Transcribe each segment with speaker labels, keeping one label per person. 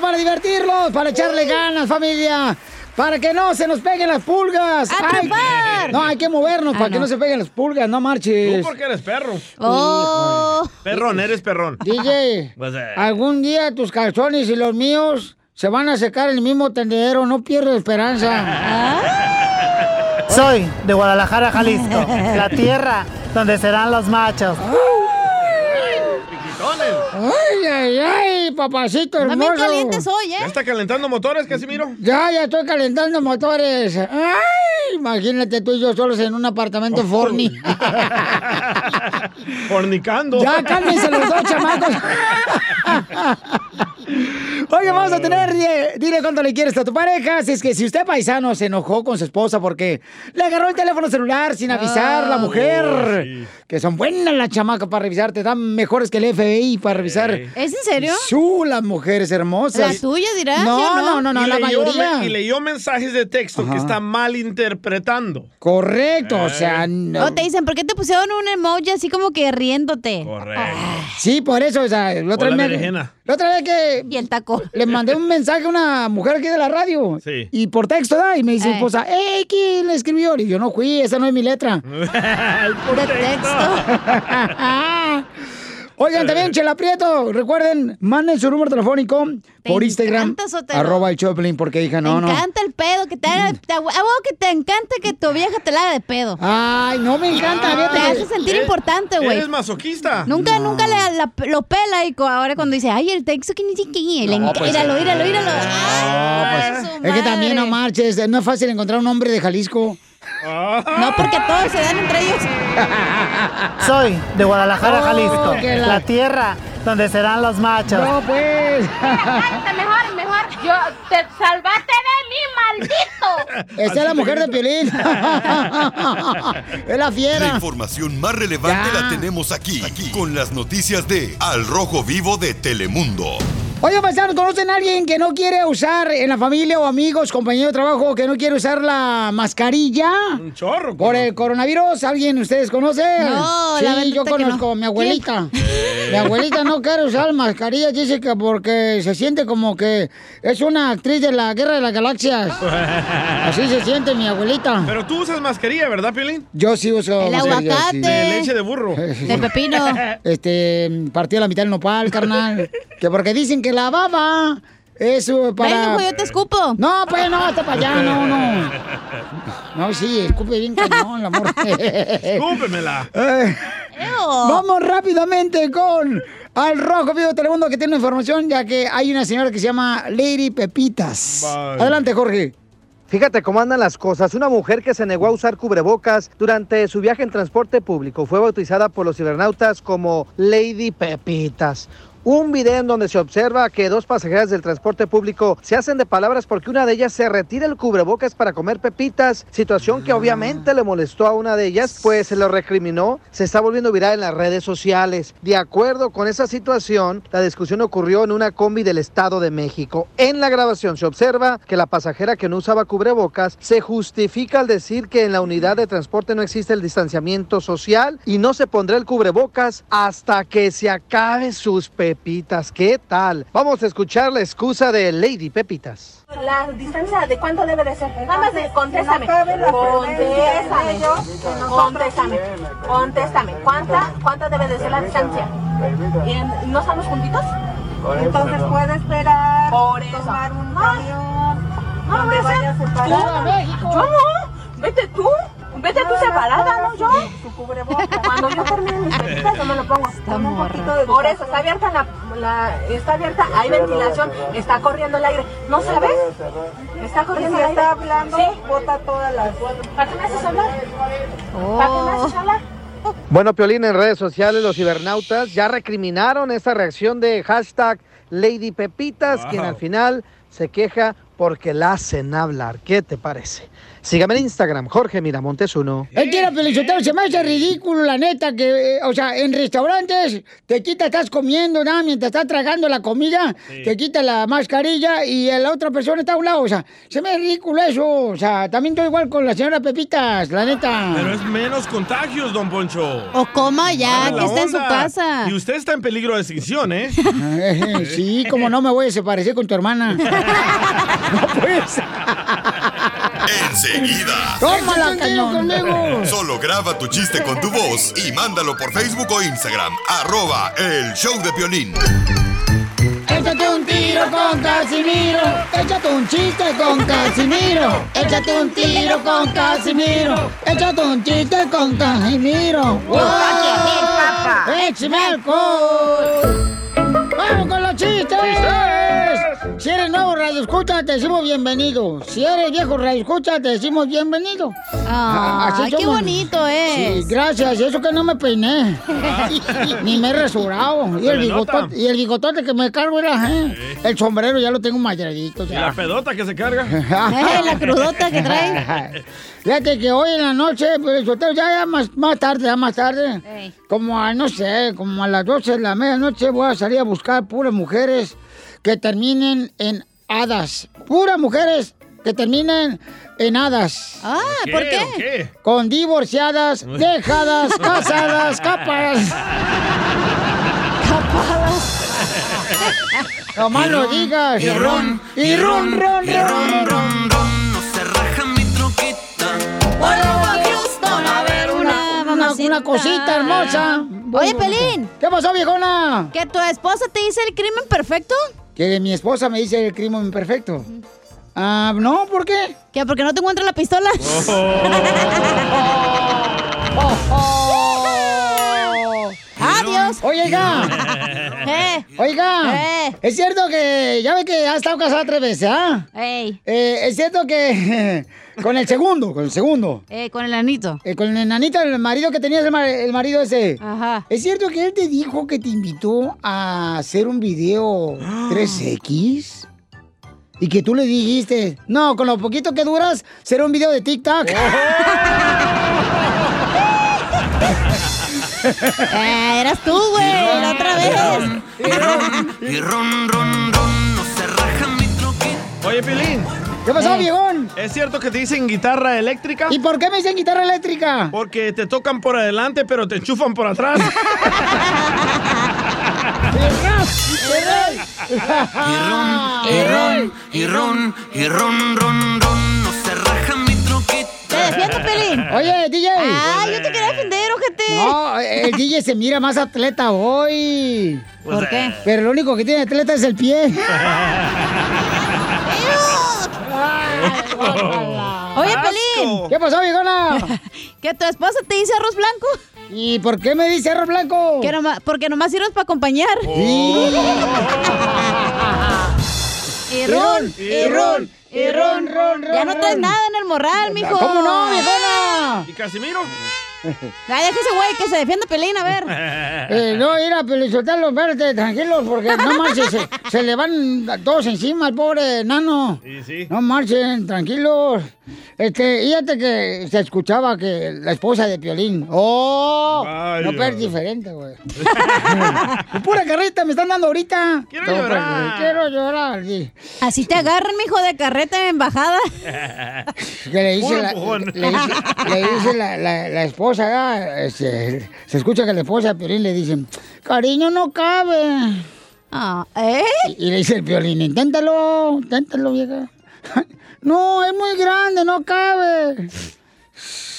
Speaker 1: ¡Ya estamos listos para divertirlos! ¡Para echarle ganas, familia! ¡Para que no se nos peguen las pulgas! Ay, no, hay que movernos
Speaker 2: Ah,
Speaker 1: para que
Speaker 2: no.
Speaker 1: no se peguen las pulgas, no marches.
Speaker 3: Tú porque eres perro.
Speaker 2: Oh.
Speaker 3: Perrón, eres perrón.
Speaker 1: DJ,
Speaker 3: Pues, eh.
Speaker 1: algún día tus calzones y los míos se van a secar en el mismo tendedero, no pierdo esperanza.
Speaker 4: Soy de Guadalajara, Jalisco, la tierra donde serán los machos.
Speaker 1: Ay, ay, ay, papacito hermoso.
Speaker 2: También calientes hoy,
Speaker 3: ¿Ya
Speaker 2: ¿eh?
Speaker 3: está calentando motores, Casimiro?
Speaker 1: Ya, ya estoy calentando motores. Ay, imagínate tú y yo solos en un apartamento forni.
Speaker 3: Fornicando.
Speaker 1: Ya, cálmense los dos chamacos. Oye, vamos a tener, dile, dile cuánto le quieres a tu pareja. Si es que si usted paisano se enojó con su esposa porque le agarró el teléfono celular sin avisar la mujer,
Speaker 3: Oh, sí.
Speaker 1: Que son buenas las chamacas para revisar, te dan mejores que el FBI para revisar.
Speaker 2: ¿Es en serio?
Speaker 1: Su, las mujeres hermosas.
Speaker 2: La tuya dirás,
Speaker 1: No, no, no, no,
Speaker 3: y,
Speaker 1: la
Speaker 3: leyó,
Speaker 1: mayoría.
Speaker 3: me- y leyó mensajes de texto
Speaker 1: Ajá.
Speaker 3: que está mal interpretando.
Speaker 1: Correcto, o sea, no.
Speaker 2: O te dicen, ¿por qué te pusieron un emoji así como que riéndote?
Speaker 3: Correcto.
Speaker 1: Sí, por eso, o sea, la otra vez. La otra vez que
Speaker 2: Y el taco.
Speaker 1: le mandé un mensaje a una mujer aquí de la radio.
Speaker 3: Sí.
Speaker 1: Y por texto, ¿da? Y me dice mi
Speaker 2: Eh.
Speaker 1: esposa, ¡Ey, quién le escribió! Y yo no fui, esa no es mi letra.
Speaker 3: El por
Speaker 2: De
Speaker 3: texto.
Speaker 1: Oigan, también, Chela Prieto, recuerden, manden su número telefónico
Speaker 2: Te
Speaker 1: por Instagram, arroba el Choplin, porque hija, no, no. Mm.
Speaker 2: encanta el pedo, que te haga, te, a huevo que te encanta que tu vieja te la haga de pedo.
Speaker 1: Ay, no me encanta, fíjate
Speaker 2: te hace sentir
Speaker 3: ¿Eh?
Speaker 2: importante, güey.
Speaker 3: Eres masoquista.
Speaker 2: Nunca, nunca le- la- lo pela y ahora cuando dice, ay, el texto que ni siquiera,
Speaker 3: No, pues, eh.
Speaker 2: Ay,
Speaker 1: pues,
Speaker 2: su
Speaker 1: Es que también no marches, no es fácil encontrar un hombre de Jalisco.
Speaker 2: No, porque todos se dan entre ellos.
Speaker 4: Soy de Guadalajara,
Speaker 1: Oh,
Speaker 4: Jalisco,
Speaker 1: la-
Speaker 4: la tierra donde serán los machos.
Speaker 1: No, pues.
Speaker 5: mejor, mejor. Yo te salvaste de mí, maldito.
Speaker 1: Esta es la mujer de Piolín. es la
Speaker 6: La
Speaker 1: fiera.
Speaker 6: información más relevante
Speaker 1: Ya.
Speaker 6: la tenemos aquí, aquí, con las noticias de Al Rojo Vivo de Telemundo.
Speaker 1: Oye, paisanos, ¿conocen a alguien que no quiere usar en la familia o amigos, compañero de trabajo, que no quiere usar la mascarilla?
Speaker 3: Un chorro.
Speaker 1: Por el coronavirus, ¿alguien ustedes conocen?
Speaker 2: No,
Speaker 1: sí,
Speaker 2: la verdad
Speaker 1: yo
Speaker 2: que
Speaker 1: conozco
Speaker 2: no.
Speaker 1: a mi abuelita. Mi abuelita no quiere usar mascarilla, dice que porque se siente como que es una actriz de la Guerra de las Galaxias. Así se siente mi abuelita.
Speaker 3: Pero tú usas mascarilla, ¿verdad, Piolín?
Speaker 1: Yo sí uso
Speaker 2: El
Speaker 1: mascarilla, sí.
Speaker 2: aguacate.
Speaker 3: De leche de burro.
Speaker 2: De pepino.
Speaker 1: Este, partió la mitad del nopal, carnal. que porque dicen que la baba es uh, para...
Speaker 2: Ven, hijo, yo te escupo.
Speaker 1: No, pues no, hasta para allá, no, no. No, sí, escupe bien cañón, el amor.
Speaker 3: Escúpemela.
Speaker 1: Eh. Vamos rápidamente con Al Rojo Vivo de Telemundo que tiene información, ya que hay una señora que se llama Lady Pepitas.
Speaker 3: Bye.
Speaker 1: Adelante, Jorge.
Speaker 7: Fíjate cómo andan las cosas. Una mujer que se negó a usar cubrebocas durante su viaje en transporte público fue bautizada por los cibernautas como Lady Pepitas. Un video en donde se observa que dos pasajeras del transporte público se hacen de palabras porque una de ellas se retira el cubrebocas para comer pepitas, situación que obviamente le molestó a una de ellas, pues se lo recriminó, se está volviendo viral en las redes sociales. De acuerdo con esa situación, la discusión ocurrió en una combi del Estado de México. En la grabación se observa que la pasajera que no usaba cubrebocas se justifica al decir que en la unidad de transporte no existe el distanciamiento social y no se pondrá el cubrebocas hasta que se acabe sus pepitas. Pepitas. ¿Qué tal? Vamos a escuchar la excusa de Lady Pepitas.
Speaker 5: ¿La distancia de cuánto debe de ser? Nada más de, contéstame. Contéstame. Contéstame. Contéstame. ¿Cuánta, ¿Cuánta debe de ser la distancia? ¿Y en- ¿No estamos juntitos?
Speaker 8: Entonces puede esperar,
Speaker 5: Por eso.
Speaker 8: tomar un
Speaker 5: No.
Speaker 8: camión,
Speaker 5: No,
Speaker 8: separada.
Speaker 5: Yo no. Vete tú. Vete tú separada, no yo.
Speaker 8: Su cubrebocas.
Speaker 5: Cuando yo termine mis pepitas, yo me lo pongo.
Speaker 8: Con un poquito de
Speaker 5: Por eso, está abierta la, la- está abierta, hay ventilación, está corriendo el aire. ¿No sabes? Está corriendo el aire.
Speaker 8: está hablando,
Speaker 5: ¿Sí?
Speaker 8: bota todas las...
Speaker 5: ¿Para qué me haces hablar? ¿Para qué me haces hablar?
Speaker 7: Bueno, Piolín, en redes sociales los cibernautas ya recriminaron esta reacción de hashtag Lady Pepitas,
Speaker 3: Wow.
Speaker 7: quien al final se queja porque la hacen hablar. ¿Qué te parece? Sígame en Instagram, Jorge Miramontes uno.
Speaker 1: Es que Pelizotero, se me hace ridículo, la neta, que, eh, o sea, en restaurantes te quita, estás comiendo, ¿no? mientras estás tragando la comida, te quita la mascarilla y la otra persona está a un lado, o sea, se me hace ridículo eso, o sea, también estoy igual con la señora Pepitas, la neta.
Speaker 3: Pero es menos contagios, don Poncho.
Speaker 2: O coma ya, que
Speaker 3: la
Speaker 2: está en su casa.
Speaker 3: Y usted está en peligro de extinción, ¿eh?
Speaker 1: sí, como no me voy a desaparecer con tu hermana. no pues.
Speaker 6: Enseguida.
Speaker 1: Tómala, cañón.
Speaker 6: Solo graba tu chiste con tu voz y mándalo por Facebook o Instagram. Arroba el show de Piolín.
Speaker 1: Échate un tiro con Casimiro. Échate un chiste con Casimiro. Échate un tiro con Casimiro. Échate un chiste con Casimiro. ¡Wow! ¡Échame alcohol! ¡Vamos con los chistes! Si eres nuevo radio escucha, te decimos bienvenido. Si eres viejo radio escucha, te decimos bienvenido. Ah,
Speaker 2: Ay, qué
Speaker 1: somos.
Speaker 2: bonito es.
Speaker 1: Sí, gracias. Y eso que no me peiné. Ni me he rasurado. Y el, bigotote, y el bigotote que me cargo era, ¿eh? El sombrero ya lo tengo mayadito.
Speaker 3: Y la pedota que se carga.
Speaker 2: Eh, la crudota que trae.
Speaker 1: Fíjate que hoy en la noche, pues, ya, ya más, más tarde, ya más tarde,
Speaker 2: Ey.
Speaker 1: como a, no sé, como a las 12 de la medianoche voy a salir a buscar puras mujeres que terminen en hadas. Puras mujeres que terminen en hadas.
Speaker 2: Ah, ¿por
Speaker 3: ¿O
Speaker 2: qué?
Speaker 3: qué?
Speaker 1: Con divorciadas, dejadas, casadas, capas. No más lo digas. Y ron, y ron, ron, ron, ron.
Speaker 2: a ver una
Speaker 1: Una, cosita hermosa.
Speaker 2: Oye, Pelín.
Speaker 1: ¿Qué pasó, viejona?
Speaker 2: ¿Que tu esposa te dice el crimen perfecto?
Speaker 1: Que mi esposa me dice el crimen perfecto. Ah, no, ¿por qué?
Speaker 2: ¿Que porque no te encuentra la pistola? Adiós.
Speaker 1: Oiga,
Speaker 2: Eh,
Speaker 1: oiga.
Speaker 2: Eh.
Speaker 1: Es cierto que ya ve que ha estado casada tres veces, ¿ah?
Speaker 2: ey,
Speaker 1: Eh, es cierto que con el segundo, con el segundo.
Speaker 2: eh, con el anito.
Speaker 1: Eh, con el enanito, el marido que tenías, el, mar- el marido ese.
Speaker 2: Ajá.
Speaker 1: ¿Es cierto que él te dijo que te invitó a hacer un video 3X? Y que tú le dijiste, no, con lo poquito que duras, será un video de TikTok.
Speaker 2: Eh, eras tú, güey, la otra vez.
Speaker 3: Oye, Pilín,
Speaker 1: ¿Qué pasó,
Speaker 2: Eh.
Speaker 1: viejón?
Speaker 3: ¿es cierto que te dicen guitarra eléctrica?
Speaker 1: ¿Y por qué me dicen guitarra eléctrica?
Speaker 3: Porque te tocan por adelante, pero te enchufan por atrás.
Speaker 2: Te defiendo, Pelín.
Speaker 1: Oye, DJ.
Speaker 2: Ah, yo te quería defender, ojete.
Speaker 1: No, el DJ se mira más atleta hoy.
Speaker 2: ¿Por qué?
Speaker 1: Pero lo único que tiene atleta es el pie.
Speaker 2: Oye, Pelín.
Speaker 1: ¿Qué pasó, viejona?
Speaker 2: ¿Que tu esposa te dice arroz blanco?
Speaker 1: ¿Y por qué me dice arroz blanco?
Speaker 2: Que nomás, porque nomás sirves para acompañar.
Speaker 1: Sí.
Speaker 2: Y ron,
Speaker 1: y ron, y ron, ron, ron.
Speaker 2: Ya no traes nada en el morral, mijo.
Speaker 1: ¿Cómo no, viejona?
Speaker 3: ¿Y Casimiro?
Speaker 2: Ay, déjese, güey, que se defienda Pelín, a ver.
Speaker 1: Eh, no, mira, Pelizotelo, espérate, tranquilos, porque no marchen, se, se le van todos encima al pobre nano.
Speaker 3: Sí, sí.
Speaker 1: No marchen, tranquilos. Este, fíjate que se escuchaba que la esposa de Piolín. ¡Oh!
Speaker 3: Vaya.
Speaker 1: No, pero es diferente, güey. Pura carreta me están dando ahorita.
Speaker 3: Quiero
Speaker 1: No,
Speaker 3: llorar.
Speaker 1: Quiero llorar, sí.
Speaker 2: Así te agarran, mijo, de carreta en embajada.
Speaker 1: Que le dice, la, le dice, le dice la, la- la esposa, ¿verdad? Este, se escucha que la esposa de Piolín le dice, cariño, no cabe.
Speaker 2: Ah, ¿eh?
Speaker 1: Y le dice el violín, inténtalo, inténtalo, vieja. No, es muy grande, no cabe.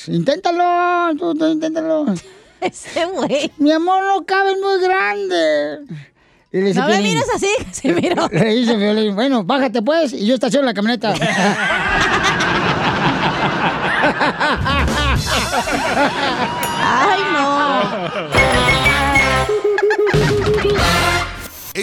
Speaker 1: Inténtalo, tú, tú, inténtalo.
Speaker 2: Ese güey.
Speaker 1: Mi amor, no cabe, es muy grande. Y le dice
Speaker 2: No me
Speaker 1: Piolín-
Speaker 2: mires así, se miró.
Speaker 1: Le dice bueno, bájate pues, y yo estaciono la camioneta.
Speaker 2: Ay,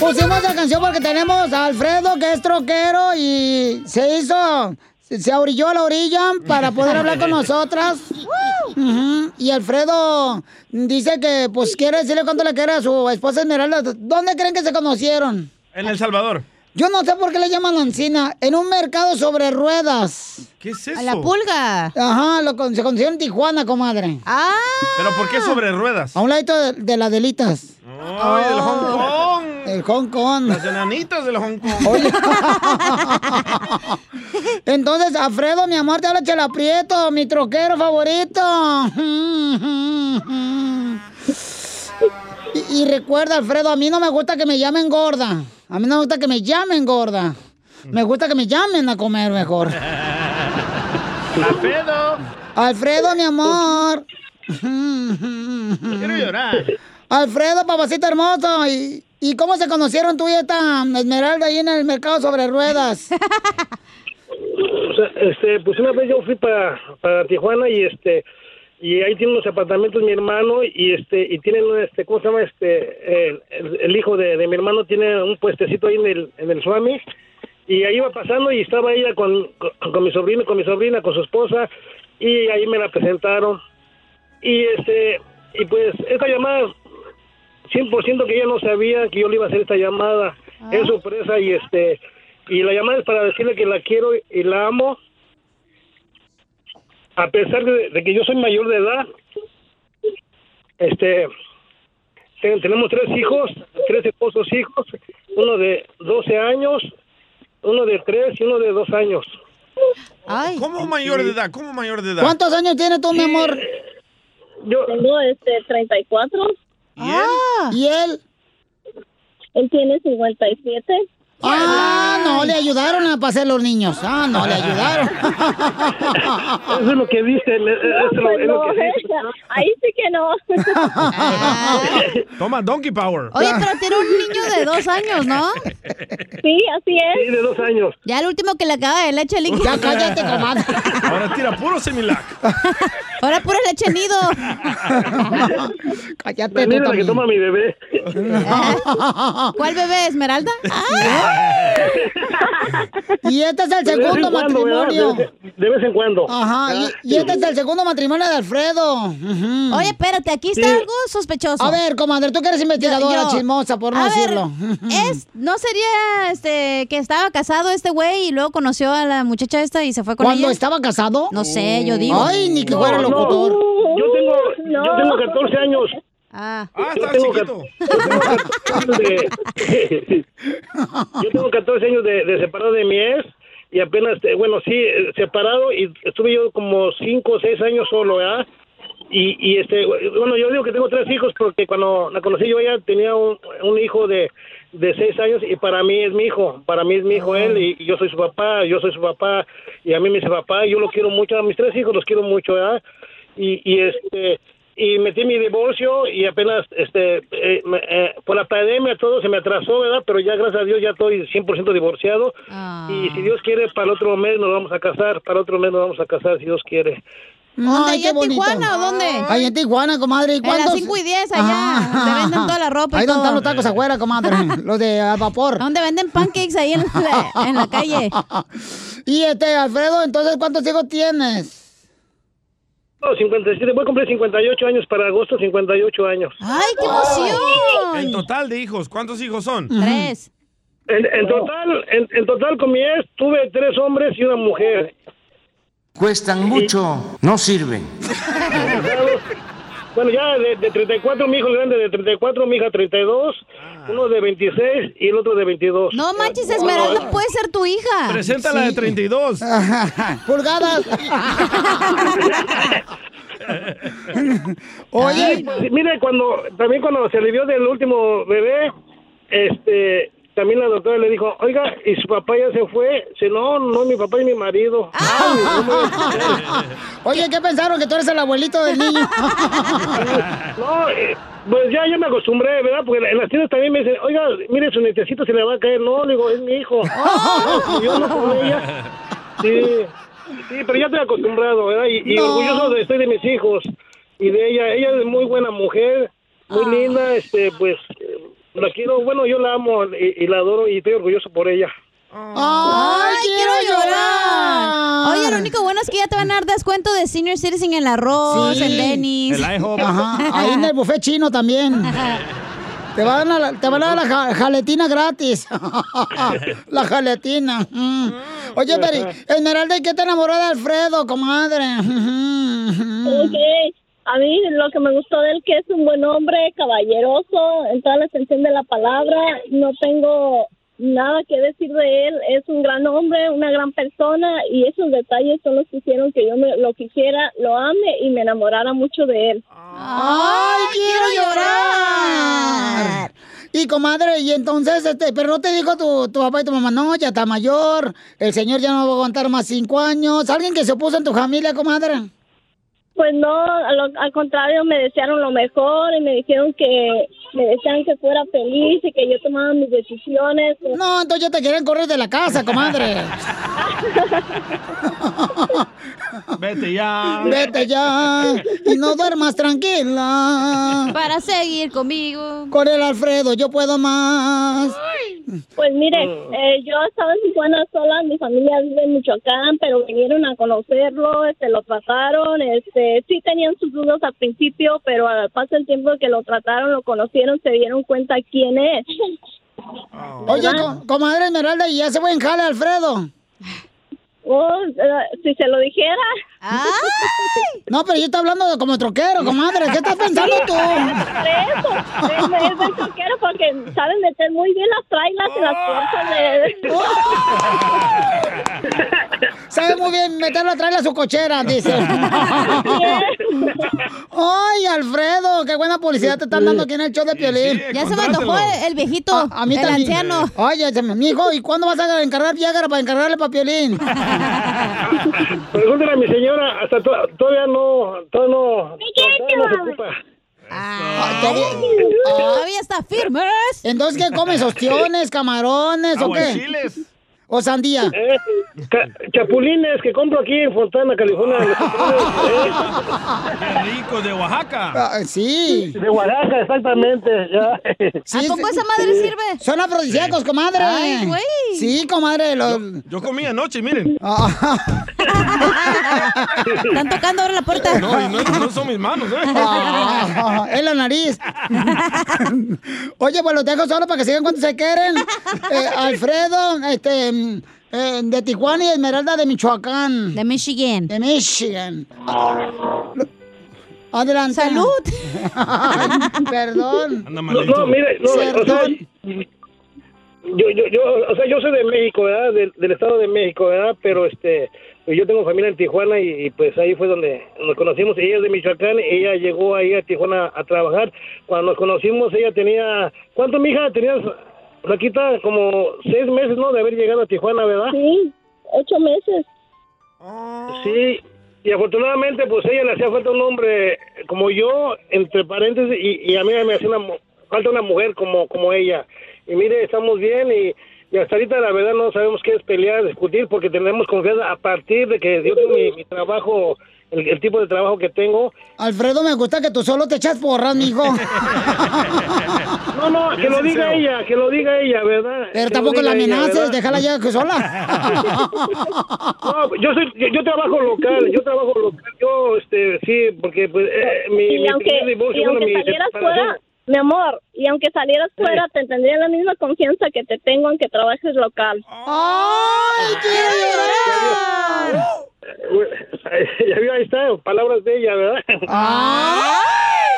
Speaker 1: Pusimos la canción porque tenemos a Alfredo, que es troquero, y se hizo, se orilló a la orilla para poder hablar con nosotras. Ujú. Y Alfredo dice que, pues, quiere decirle cuánto le quiere a su esposa Esmeralda. ¿Dónde creen que se conocieron?
Speaker 3: En El Salvador.
Speaker 1: Yo no sé por qué le llaman Ancina. En un mercado sobre ruedas.
Speaker 3: ¿Qué es eso?
Speaker 2: A la pulga.
Speaker 1: Ajá, lo, con- se conocieron en Tijuana, comadre.
Speaker 2: Ah.
Speaker 3: ¿Pero por qué sobre ruedas?
Speaker 1: A un ladito de, de las delitas.
Speaker 3: ¡Ay, del Hong Kong!
Speaker 1: El Hong Kong.
Speaker 3: Las enanitas del Hong Kong.
Speaker 1: Oye. Entonces, Alfredo, mi amor, te habla Chela Prieto, mi troquero favorito. Y, y recuerda, Alfredo, a mí no me gusta que me llamen gorda. A mí no me gusta que me llamen gorda. Me gusta que me llamen a comer mejor.
Speaker 3: Alfredo.
Speaker 1: Alfredo, mi amor.
Speaker 3: Quiero llorar.
Speaker 1: Alfredo, papacito hermoso. ¿Y, y cómo se conocieron tú y esta Esmeralda ahí en el mercado sobre ruedas?
Speaker 9: O sea, este, pues una vez yo fui para, para Tijuana y este y ahí tiene unos apartamentos mi hermano y este y tienen un, este cómo se llama este el, el- el hijo de, de mi hermano tiene un puestecito ahí en el en el Swami y ahí iba pasando y estaba ella con, con, con mi sobrino con mi sobrina con su esposa y ahí me la presentaron y este y pues esta llamada 100% que ella no sabía que yo le iba a hacer esta llamada es sorpresa y este y la llamada es para decirle que la quiero y la amo a pesar de, de que yo soy mayor de edad este ten- tenemos tres hijos tres esposos hijos uno de 12 años uno de 3 y uno de 2 años
Speaker 3: ¿Cómo mayor de edad? ¿Cómo mayor de edad?
Speaker 1: ¿Cuántos años tienes tú, mi amor?
Speaker 9: Yo
Speaker 10: tengo este 34.
Speaker 1: Ah. ¿Y él?
Speaker 10: Él tiene 57.
Speaker 1: Ah, no, le ayudaron a pasar los niños. Ah, no, le ayudaron.
Speaker 9: Eso es lo que dice.
Speaker 10: No, pues no, ahí sí que no.
Speaker 3: Toma, Donkey Power.
Speaker 2: Oye, pero tiene un niño de dos años, ¿no?
Speaker 10: Sí, así es.
Speaker 9: Sí, de dos años.
Speaker 2: Ya el último que le acaba de leche líquida.
Speaker 1: Ya cállate, comadre.
Speaker 3: Ahora tira puro Semilac.
Speaker 2: Ahora pura leche nido.
Speaker 1: Cállate,
Speaker 9: La
Speaker 1: tú
Speaker 9: la que toma mi bebé.
Speaker 2: ¿Cuál bebé, Esmeralda?
Speaker 1: Y este es el
Speaker 9: De
Speaker 1: segundo
Speaker 9: cuando,
Speaker 1: matrimonio.
Speaker 9: De, de vez en cuando.
Speaker 1: Ajá, y, y este es el segundo matrimonio de Alfredo.
Speaker 2: Oye, espérate, aquí está
Speaker 1: Sí.
Speaker 2: algo sospechoso.
Speaker 1: A ver, comadre, tú que eres investigadora
Speaker 2: Yo- yo-
Speaker 1: chismosa, por no
Speaker 2: A ver,
Speaker 1: decirlo.
Speaker 2: es, ¿No sería este que estaba casado este güey y luego conoció a la muchacha esta y se fue con
Speaker 1: ¿Cuándo
Speaker 2: ella?
Speaker 1: estaba casado?
Speaker 2: No sé, yo digo.
Speaker 1: Ay, ni que
Speaker 9: No,
Speaker 1: fuera
Speaker 9: no.
Speaker 1: locutor.
Speaker 9: Yo tengo, yo tengo 14 años.
Speaker 2: Ah.
Speaker 9: yo tengo, ca- yo tengo 14 años de, yo tengo 14 años de, de separado de mi ex y apenas, eh, bueno, sí, eh, separado y estuve yo como 5 o 6 años solo, ¿verdad? Y, y este, bueno, yo digo que tengo tres hijos porque cuando la conocí yo ella tenía un, un hijo de, de 6 años y para mí es mi hijo, para mí es mi hijo él y, y yo soy su papá, yo soy su papá y a mí me dice papá, yo lo quiero mucho, a mis tres hijos los quiero mucho, ¿verdad? Y, y este y metí mi divorcio y apenas este eh, me- eh, por la pandemia todo se me atrasó verdad pero ya gracias a Dios ya estoy 100% divorciado y si Dios quiere para el otro mes nos vamos a casar para el otro mes nos vamos a casar si Dios quiere
Speaker 2: ¿Dónde?
Speaker 1: Ay,
Speaker 2: ¿Allá en
Speaker 1: bonito.
Speaker 2: Tijuana o dónde?
Speaker 1: Ahí en Tijuana, comadre. ¿Y
Speaker 2: En las
Speaker 1: cuántos?
Speaker 2: 5 y 10 allá, donde venden toda la ropa y
Speaker 1: Ahí donde
Speaker 2: todo.
Speaker 1: están los tacos afuera, comadre. los de al vapor.
Speaker 2: Donde venden pancakes ahí en la, en la calle.
Speaker 1: Y este, Alfredo, entonces, ¿cuántos hijos tienes?
Speaker 9: No, 57, voy a cumplir 58 años para agosto 58 años
Speaker 2: ¡Ay, qué emoción!
Speaker 3: En total de hijos, ¿cuántos hijos son?
Speaker 2: Tres.
Speaker 9: En, en total, en, en total con mi ex tuve tres hombres y una mujer.
Speaker 11: Cuestan mucho, no sirven.
Speaker 9: Bueno, ya de, de 34, mi hijo grande de 34, mi hija 32, uno de 26 y el otro de 22.
Speaker 2: No manches, Esmeralda puede ser tu hija.
Speaker 3: Preséntala de 32.
Speaker 1: Pulgadas.
Speaker 9: Oye, mire, cuando también cuando se alivió del último bebé, este, también la doctora le dijo, oiga, ¿y su papá ya se fue? Dice, no, no, mi papá y mi marido.
Speaker 1: Oye, ¿qué pensaron? Que tú eres el abuelito del niño.
Speaker 9: No, eh, pues ya, ya me acostumbré, ¿verdad? Porque en las tiendas también me dicen, oiga, mire, su necesito se le va a caer. No, le digo, es mi hijo. Y yo no con ella. Sí, sí, pero ya estoy acostumbrado, ¿verdad? Y, y
Speaker 1: No.
Speaker 9: orgulloso de, estoy de mis hijos y de ella. Ella es muy buena mujer, muy linda, este, pues, eh, la quiero, bueno, yo la amo y, y la adoro y estoy orgulloso por ella.
Speaker 1: ¡Ay, quiero llorar!
Speaker 2: Oye, lo único bueno es que ya te van a dar descuento de Senior Citizen en el arroz,
Speaker 1: Sí.
Speaker 2: en Denny's.
Speaker 1: Ajá, ahí en el buffet chino también. Te van a, la- te van a dar la ja- jaletina gratis. la jaletina. Mm. Oye, Peri, Esmeralda, ¿y qué te enamoró de Alfredo, comadre?
Speaker 10: Ok, a mí lo que me gustó de él que es un buen hombre, caballeroso, en toda la extensión de la palabra. No tengo nada que decir de él. Es un gran hombre, una gran persona y esos detalles son los que hicieron que yo me, lo quisiera, lo ame y me enamorara mucho de él.
Speaker 1: ¡Ay, quiero llorar! Y comadre, y entonces, este, pero no te dijo tu, tu papá y tu mamá, no, ya está mayor, el señor ya no va a aguantar más cinco años. ¿Alguien que se opuso en tu familia, comadre?
Speaker 10: Pues no, al contrario, me desearon lo mejor y me dijeron que me deseaban que fuera feliz y que yo tomara mis decisiones.
Speaker 1: No, entonces ya te quieren correr de la casa, comadre.
Speaker 3: Vete ya.
Speaker 1: Vete ya y no duermas tranquila.
Speaker 2: Para seguir conmigo.
Speaker 1: Con el Alfredo, yo puedo más.
Speaker 10: Pues mire, eh, yo estaba en Tijuana sola, mi familia vive en Michoacán, pero vinieron a conocerlo, este, lo trataron, este, sí tenían sus dudas al principio, pero al paso del tiempo que lo trataron, lo conocieron, se dieron cuenta quién es.
Speaker 1: Oye, co- comadre Esmeralda, ¿y ya se fue en jale, Alfredo?
Speaker 10: Oh, eh, si se lo dijera.
Speaker 1: No, pero yo estoy hablando de como troquero, comadre. ¿Qué estás pensando tú?
Speaker 10: Por eso, es, es del troquero porque saben meter muy bien las trailas y las fuerzas de...
Speaker 1: Sabe muy bien meterlo a traerle a su cochera, dice. Ay, Alfredo, qué buena publicidad te están dando aquí en el show de Piolín.
Speaker 2: Ya se me antojó el, el viejito,
Speaker 1: A, a mí
Speaker 2: el
Speaker 1: también.
Speaker 2: anciano.
Speaker 1: Oye, se me- mijo, ¿y cuándo vas a encargar Viagra para encargarle para Piolín?
Speaker 9: Pregúntale a mi señora, hasta to- todavía no, todavía no, todavía no se ocupa.
Speaker 2: Todavía está firme.
Speaker 1: Entonces, ¿qué comes? ¿Ostiones, camarones o qué?
Speaker 9: Aguachiles.
Speaker 1: ¿O sandía?
Speaker 9: Eh, ca- chapulines que compro aquí en Fontana, California.
Speaker 3: Qué rico, de Oaxaca.
Speaker 1: Ah, sí.
Speaker 9: De Oaxaca, exactamente. Ya.
Speaker 1: Sí,
Speaker 2: poco
Speaker 1: sí,
Speaker 2: esa madre
Speaker 1: sí.
Speaker 2: sirve?
Speaker 1: Son afrodisíacos, comadre.
Speaker 2: Ay, güey.
Speaker 1: Sí, comadre. Los...
Speaker 3: Yo comí anoche, miren.
Speaker 2: Están tocando ahora la puerta.
Speaker 3: No, y no, no son mis manos, ¿eh?
Speaker 1: Ah, en la nariz. Oye, pues los dejo solo para que sigan cuando se quieren. Eh, Alfredo, este, de Tijuana y Esmeralda de Michoacán.
Speaker 2: De Michigan.
Speaker 1: De Michigan. Adelante.
Speaker 2: Salud.
Speaker 1: Perdón.
Speaker 3: Anda
Speaker 9: No, no, mire, no, o sea,
Speaker 1: Perdón.
Speaker 9: yo, yo, yo, o sea, yo soy de México, ¿verdad? Del, del Estado de México, ¿verdad? Pero este, yo tengo familia en Tijuana y, y, pues ahí fue donde nos conocimos. Ella es de Michoacán, ella llegó ahí a Tijuana a trabajar. Cuando nos conocimos, ella tenía, ¿cuánto, mija? Tenías, Flaquita, como seis meses, ¿no? De haber llegado a Tijuana, ¿verdad?
Speaker 10: Sí, ocho meses.
Speaker 9: Sí, y afortunadamente, pues ella le hacía falta un hombre como yo, entre paréntesis, y, y a mí me hacía una, falta una mujer como, como ella. Y mire, estamos bien y, y hasta ahorita la verdad no sabemos qué es pelear, discutir, porque tenemos confianza a partir de que yo tengo mi, mi trabajo, el, el tipo de trabajo que tengo.
Speaker 1: Alfredo, me gusta que tú solo te echas porras, mijo.
Speaker 9: No, no, que lo diga ella, que lo diga ella, ¿verdad?
Speaker 1: Pero
Speaker 9: Que
Speaker 1: tampoco la
Speaker 9: ella,
Speaker 1: amenaces, déjala ya que sola.
Speaker 9: No, yo soy, yo, yo trabajo local, yo trabajo local, yo, este, sí, porque pues, eh, mi,
Speaker 10: Y
Speaker 9: mi
Speaker 10: aunque,
Speaker 9: primer divorcio,
Speaker 10: y
Speaker 9: bueno,
Speaker 10: aunque
Speaker 9: mi
Speaker 10: salieras fuera, mi amor, y aunque salieras fuera, te tendría la misma confianza que te tengo aunque trabajes local.
Speaker 1: ¡Ay, quiero llorar!
Speaker 9: Ya vio, ahí está, palabras de ella, ¿verdad?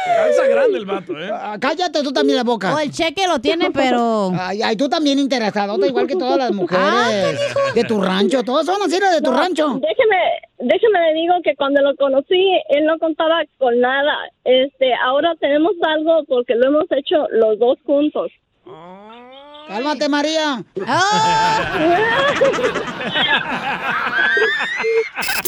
Speaker 3: Cabeza grande el vato, ¿eh?
Speaker 1: Ah, Cállate tú también la boca.
Speaker 2: O el cheque lo tiene, pero...
Speaker 1: Ay, ay, tú también interesado, igual que todas las mujeres
Speaker 10: Ah,
Speaker 1: de tu rancho. Todos son así de tu
Speaker 10: No,
Speaker 1: rancho.
Speaker 10: Déjeme, déjeme le digo que cuando lo conocí, él no contaba con nada. Este, ahora tenemos algo porque lo hemos hecho los dos juntos.
Speaker 1: Cálmate, María.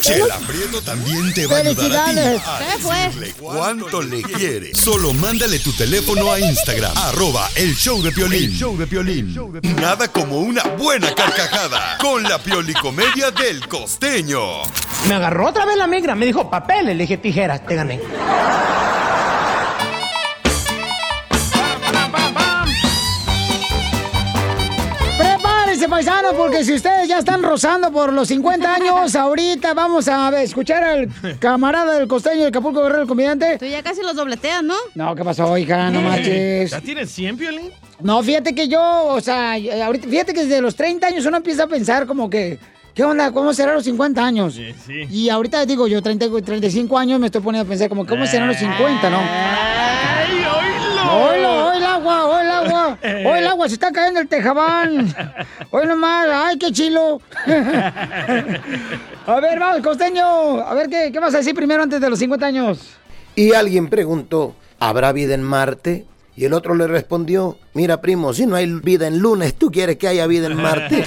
Speaker 6: Chela Prieto también te va a ayudar a ti
Speaker 1: ¡Felicidades!
Speaker 6: a decirle cuánto le quiere. Solo mándale tu teléfono a Instagram, arroba el show de Piolín. show de Piolín. Nada como una buena carcajada con la piolicomedia del costeño.
Speaker 12: Me agarró otra vez la migra, me dijo papeles, le dije tijeras, te gané.
Speaker 1: Porque si ustedes ya están rozando por los 50 años, ahorita vamos a ver, escuchar al camarada del costeño de Acapulco Guerrero, el comediante.
Speaker 2: Tú ya casi los dobleteas, ¿no?
Speaker 1: No, ¿qué pasó, hija? No marches.
Speaker 3: ¿Ya tienes 100, Piolín?
Speaker 1: No, fíjate que yo, o sea, ahorita, fíjate que desde los 30 años uno empieza a pensar como que, ¿qué onda? ¿Cómo serán los 50 años?
Speaker 3: Sí, sí.
Speaker 1: Y ahorita digo, yo 30, 35 años me estoy poniendo a pensar como, ¿cómo serán los 50, no?
Speaker 3: ¡Ay, oílo!
Speaker 1: ¡Oílo, agua, oílo el agua! ¡Oílo el agua! ¡Se está cayendo el tejabán! ¡Oílo nomás! ¡Ay, qué chilo! a ver, vamos, costeño. A ver, ¿qué, ¿qué vas a decir primero antes de los 50 años?
Speaker 13: Y alguien preguntó, ¿habrá vida en Marte? Y el otro le respondió, mira primo, si no hay vida en lunes, ¿tú quieres que haya vida en Marte?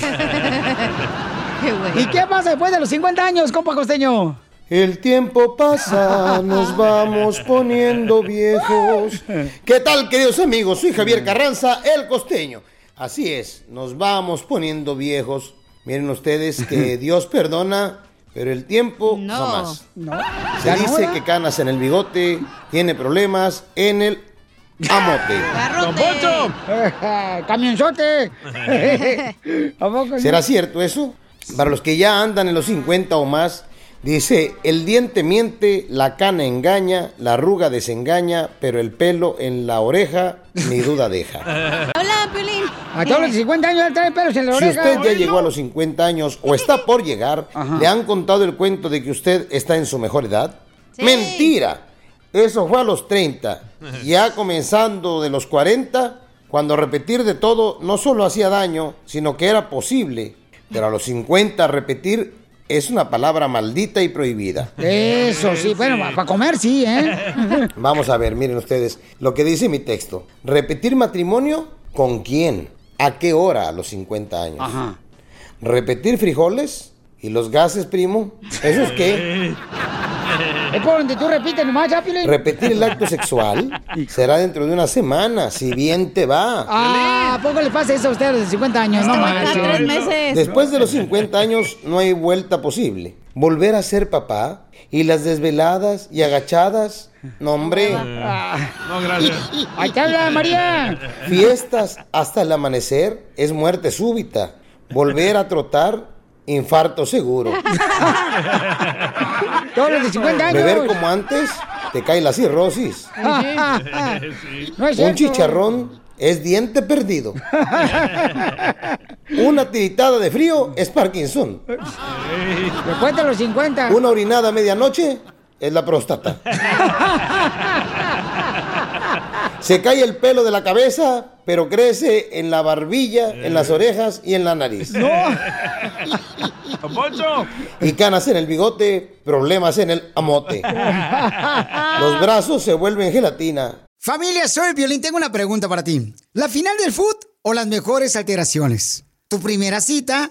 Speaker 1: ¿Y qué pasa después de los 50 años, compa costeño?
Speaker 13: El tiempo pasa, nos vamos poniendo viejos. ¿Qué tal, queridos amigos? Soy Javier Carranza, el costeño. Así es, nos vamos poniendo viejos. Miren ustedes que Dios perdona, pero el tiempo. Se
Speaker 1: ¿Ya no,
Speaker 13: dice
Speaker 1: verdad?
Speaker 13: que canas en el bigote, tiene problemas en el amote.
Speaker 1: ¡Don Poncho! ¡Camionzote! ¿A poco no?
Speaker 13: ¿Será cierto eso? Para los que ya andan en los 50 o más, dice, el diente miente, la cana engaña, la arruga desengaña, pero el pelo en la oreja ni duda deja.
Speaker 2: Hola, Piolín.
Speaker 1: A todos los 50 años ya traen pelos en la
Speaker 13: Si
Speaker 1: oreja.
Speaker 13: usted ya llegó a los 50 años o está por llegar, ¿le han contado el cuento de que usted está en su mejor edad? Mentira. Eso fue a los 30. Ya comenzando de los 40, cuando repetir de todo no solo hacía daño, sino que era posible. Pero a los 50 repetir es una palabra maldita y prohibida.
Speaker 1: Eso sí, bueno, para comer sí, ¿eh?
Speaker 13: Vamos a ver, miren ustedes lo que dice mi texto. Repetir matrimonio con quién, a qué hora a los 50 años.
Speaker 1: Ajá.
Speaker 13: Repetir frijoles y los gases, primo. ¿Eso es qué?
Speaker 1: Es por donde tú repites nomás, ¿ya, Piolín?
Speaker 13: Repetir el acto sexual será dentro de una semana, si bien te va.
Speaker 1: Ah, ¿a poco le pasa eso a ustedes de 50 años? No manches.
Speaker 13: Después de los 50 años no hay vuelta posible. Volver a ser papá y las desveladas y agachadas, no hombre.
Speaker 3: No, gracias.
Speaker 1: Ahí te habla, María.
Speaker 13: Fiestas hasta el amanecer es muerte súbita. Volver a trotar, infarto seguro.
Speaker 1: Todos los de 50 años.
Speaker 13: Beber como antes, te cae la cirrosis.
Speaker 1: No es
Speaker 13: Un chicharrón es diente perdido. Una tiritada de frío es Parkinson.
Speaker 1: Después de los 50.
Speaker 13: Una orinada a medianoche es la próstata. Se cae el pelo de la cabeza, pero crece en la barbilla, en las orejas y en la nariz.
Speaker 3: ¡Don Poncho!
Speaker 13: Y canas en el bigote, problemas en el amote. Los brazos se vuelven gelatina.
Speaker 1: Familia, soy Violín. Tengo una pregunta para ti. ¿La final del foot o las mejores alteraciones? ¿Tu primera cita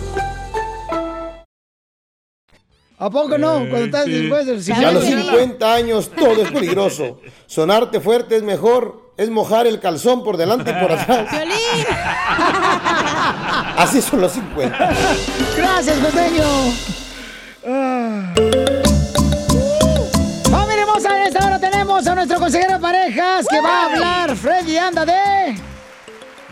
Speaker 1: ¿A poco no? Cuando estás después del
Speaker 13: A los 50 años todo es peligroso. Sonarte fuerte es mejor, es mojar el calzón por delante y por atrás. Así son los 50.
Speaker 1: Gracias, costeño. Ah. Familia hermosa, en esta hora tenemos a nuestro consejero de parejas que va a hablar. Freddy, anda de...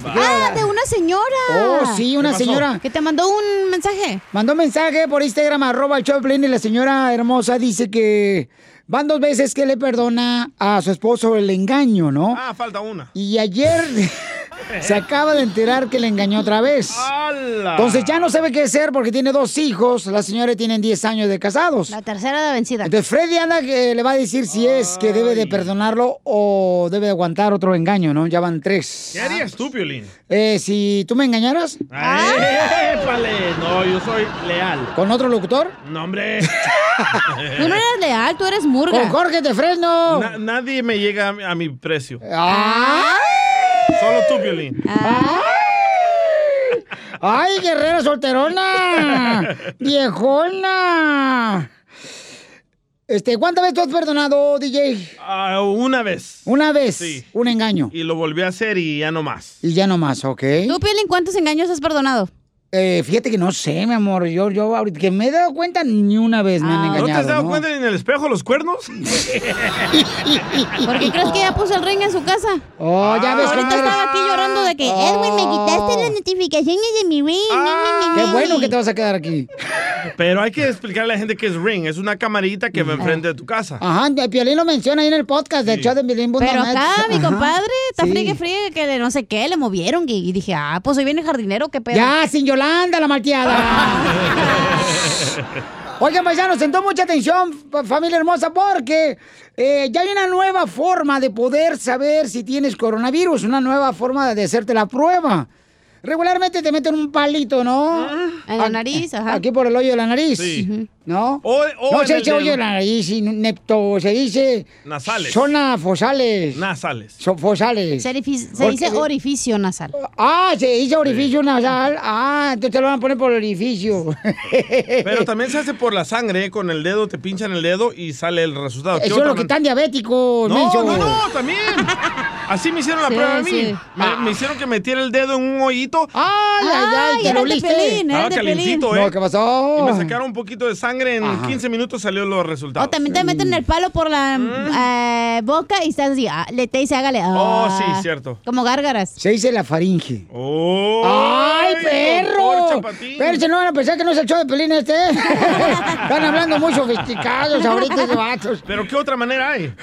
Speaker 2: Ah, de una señora.
Speaker 1: Oh, sí, una señora.
Speaker 2: Que te mandó un mensaje.
Speaker 1: Mandó un mensaje por Instagram, arroba el show de Piolín, y la señora hermosa dice que van dos veces que le perdona a su esposo el engaño, ¿no?
Speaker 3: Ah, falta una.
Speaker 1: Y ayer se acaba de enterar que le engañó otra vez.
Speaker 3: ¡Hala!
Speaker 1: Entonces ya no sabe qué hacer porque tiene dos hijos. La señora tiene 10 años de casados.
Speaker 2: La tercera de vencida.
Speaker 1: Entonces Freddy anda que le va a decir si es que debe de perdonarlo o debe de aguantar otro engaño, ¿no? Ya van tres.
Speaker 3: ¿Qué harías tú, Piolín?
Speaker 1: Eh, si tú me engañaras
Speaker 3: ¡Épale! No, yo soy leal.
Speaker 1: con otro locutor.
Speaker 3: No, hombre.
Speaker 2: Tú no eres leal, tú eres murga.
Speaker 1: Con Jorge de Fresno.
Speaker 3: Na- nadie me llega a mi, a mi precio.
Speaker 1: ¡Ay!
Speaker 3: Solo tú, Piolín.
Speaker 1: ¡Ay, guerrera solterona! ¡Viejona! Este, ¿cuántas veces tú has perdonado, DJ?
Speaker 3: Ah, una vez.
Speaker 1: Una vez.
Speaker 3: Sí.
Speaker 1: Un engaño.
Speaker 3: Y lo volví a hacer y ya no más.
Speaker 1: Y ya no más, ¿ok?
Speaker 2: ¿Tú, Piolín, cuántos engaños has perdonado?
Speaker 1: Eh, fíjate que no sé, mi amor. Yo, yo ahorita que me he dado cuenta, ni una vez me han
Speaker 3: ¿No te
Speaker 1: engañado.
Speaker 3: has dado
Speaker 1: ¿no?
Speaker 3: cuenta ni en el espejo los cuernos?
Speaker 2: ¿Por qué crees que ya puso el ring en su casa?
Speaker 1: Oh, ya ves cómo
Speaker 2: Ahorita
Speaker 1: eres.
Speaker 2: estaba aquí llorando de que, Edwin, me quitaste las notificaciones de mi ring.
Speaker 1: Qué bueno que te vas a quedar aquí.
Speaker 3: Pero hay que explicarle a la gente que es Ring. Es una camarita que va enfrente de tu casa.
Speaker 1: Ajá, el Piolín lo menciona ahí en el podcast del show de Piolín.
Speaker 2: Pero acá, mi compadre, está
Speaker 1: Sí.
Speaker 2: friegue, friegue, que no sé qué, le movieron. Y, dije, ah, pues hoy viene el jardinero, qué pedo.
Speaker 1: Ya, sin Yolanda, la malteada. Oigan, paisanos, sentó mucha atención, fa- familia hermosa, porque eh, ya hay una nueva forma de poder saber si tienes coronavirus, una nueva forma de hacerte la prueba. Regularmente te meten un palito, ¿no?
Speaker 2: En la nariz, ajá.
Speaker 1: Aquí por el hoyo de la nariz.
Speaker 3: Sí.
Speaker 1: ¿No?
Speaker 3: O- o
Speaker 1: no se dice hoyo de la nariz, sino nepto, se dice...
Speaker 3: Nasales.
Speaker 1: Zona fosales.
Speaker 3: Nasales.
Speaker 1: So- fosales.
Speaker 2: Se, se dice orificio nasal.
Speaker 1: Ah, se dice orificio nasal. Ah, entonces te lo van a poner por el orificio.
Speaker 3: Pero también se hace por la sangre. ¿eh? Con el dedo te pinchan el dedo y sale el resultado. ¿Qué
Speaker 1: Eso es lo que están diabéticos,
Speaker 3: No,
Speaker 1: menso.
Speaker 3: no, no, también. Así me hicieron la
Speaker 1: Sí,
Speaker 3: prueba a mí.
Speaker 1: sí.
Speaker 3: Me, me hicieron que metiera el dedo en un hoyito.
Speaker 1: ¡Ay, ay, ay! ¿Te lo?
Speaker 3: Estaba calientito, ¿eh?
Speaker 1: No, ¿qué pasó?
Speaker 3: Y me sacaron un poquito de sangre. En
Speaker 1: Ajá.
Speaker 3: 15 minutos salió los resultados.
Speaker 2: O también te meten el palo por la eh, boca y estás así, ah, le te dice, hágale.
Speaker 3: Oh,
Speaker 2: ah.
Speaker 3: sí, cierto.
Speaker 2: Como gárgaras.
Speaker 1: Se dice la faringe.
Speaker 3: ¡Oh!
Speaker 1: ¡Ay, perro! Pero si no van a pensar que no es el show de Pelín este. Están hablando muy sofisticados ahorita de vatos.
Speaker 3: ¿Pero qué otra manera hay?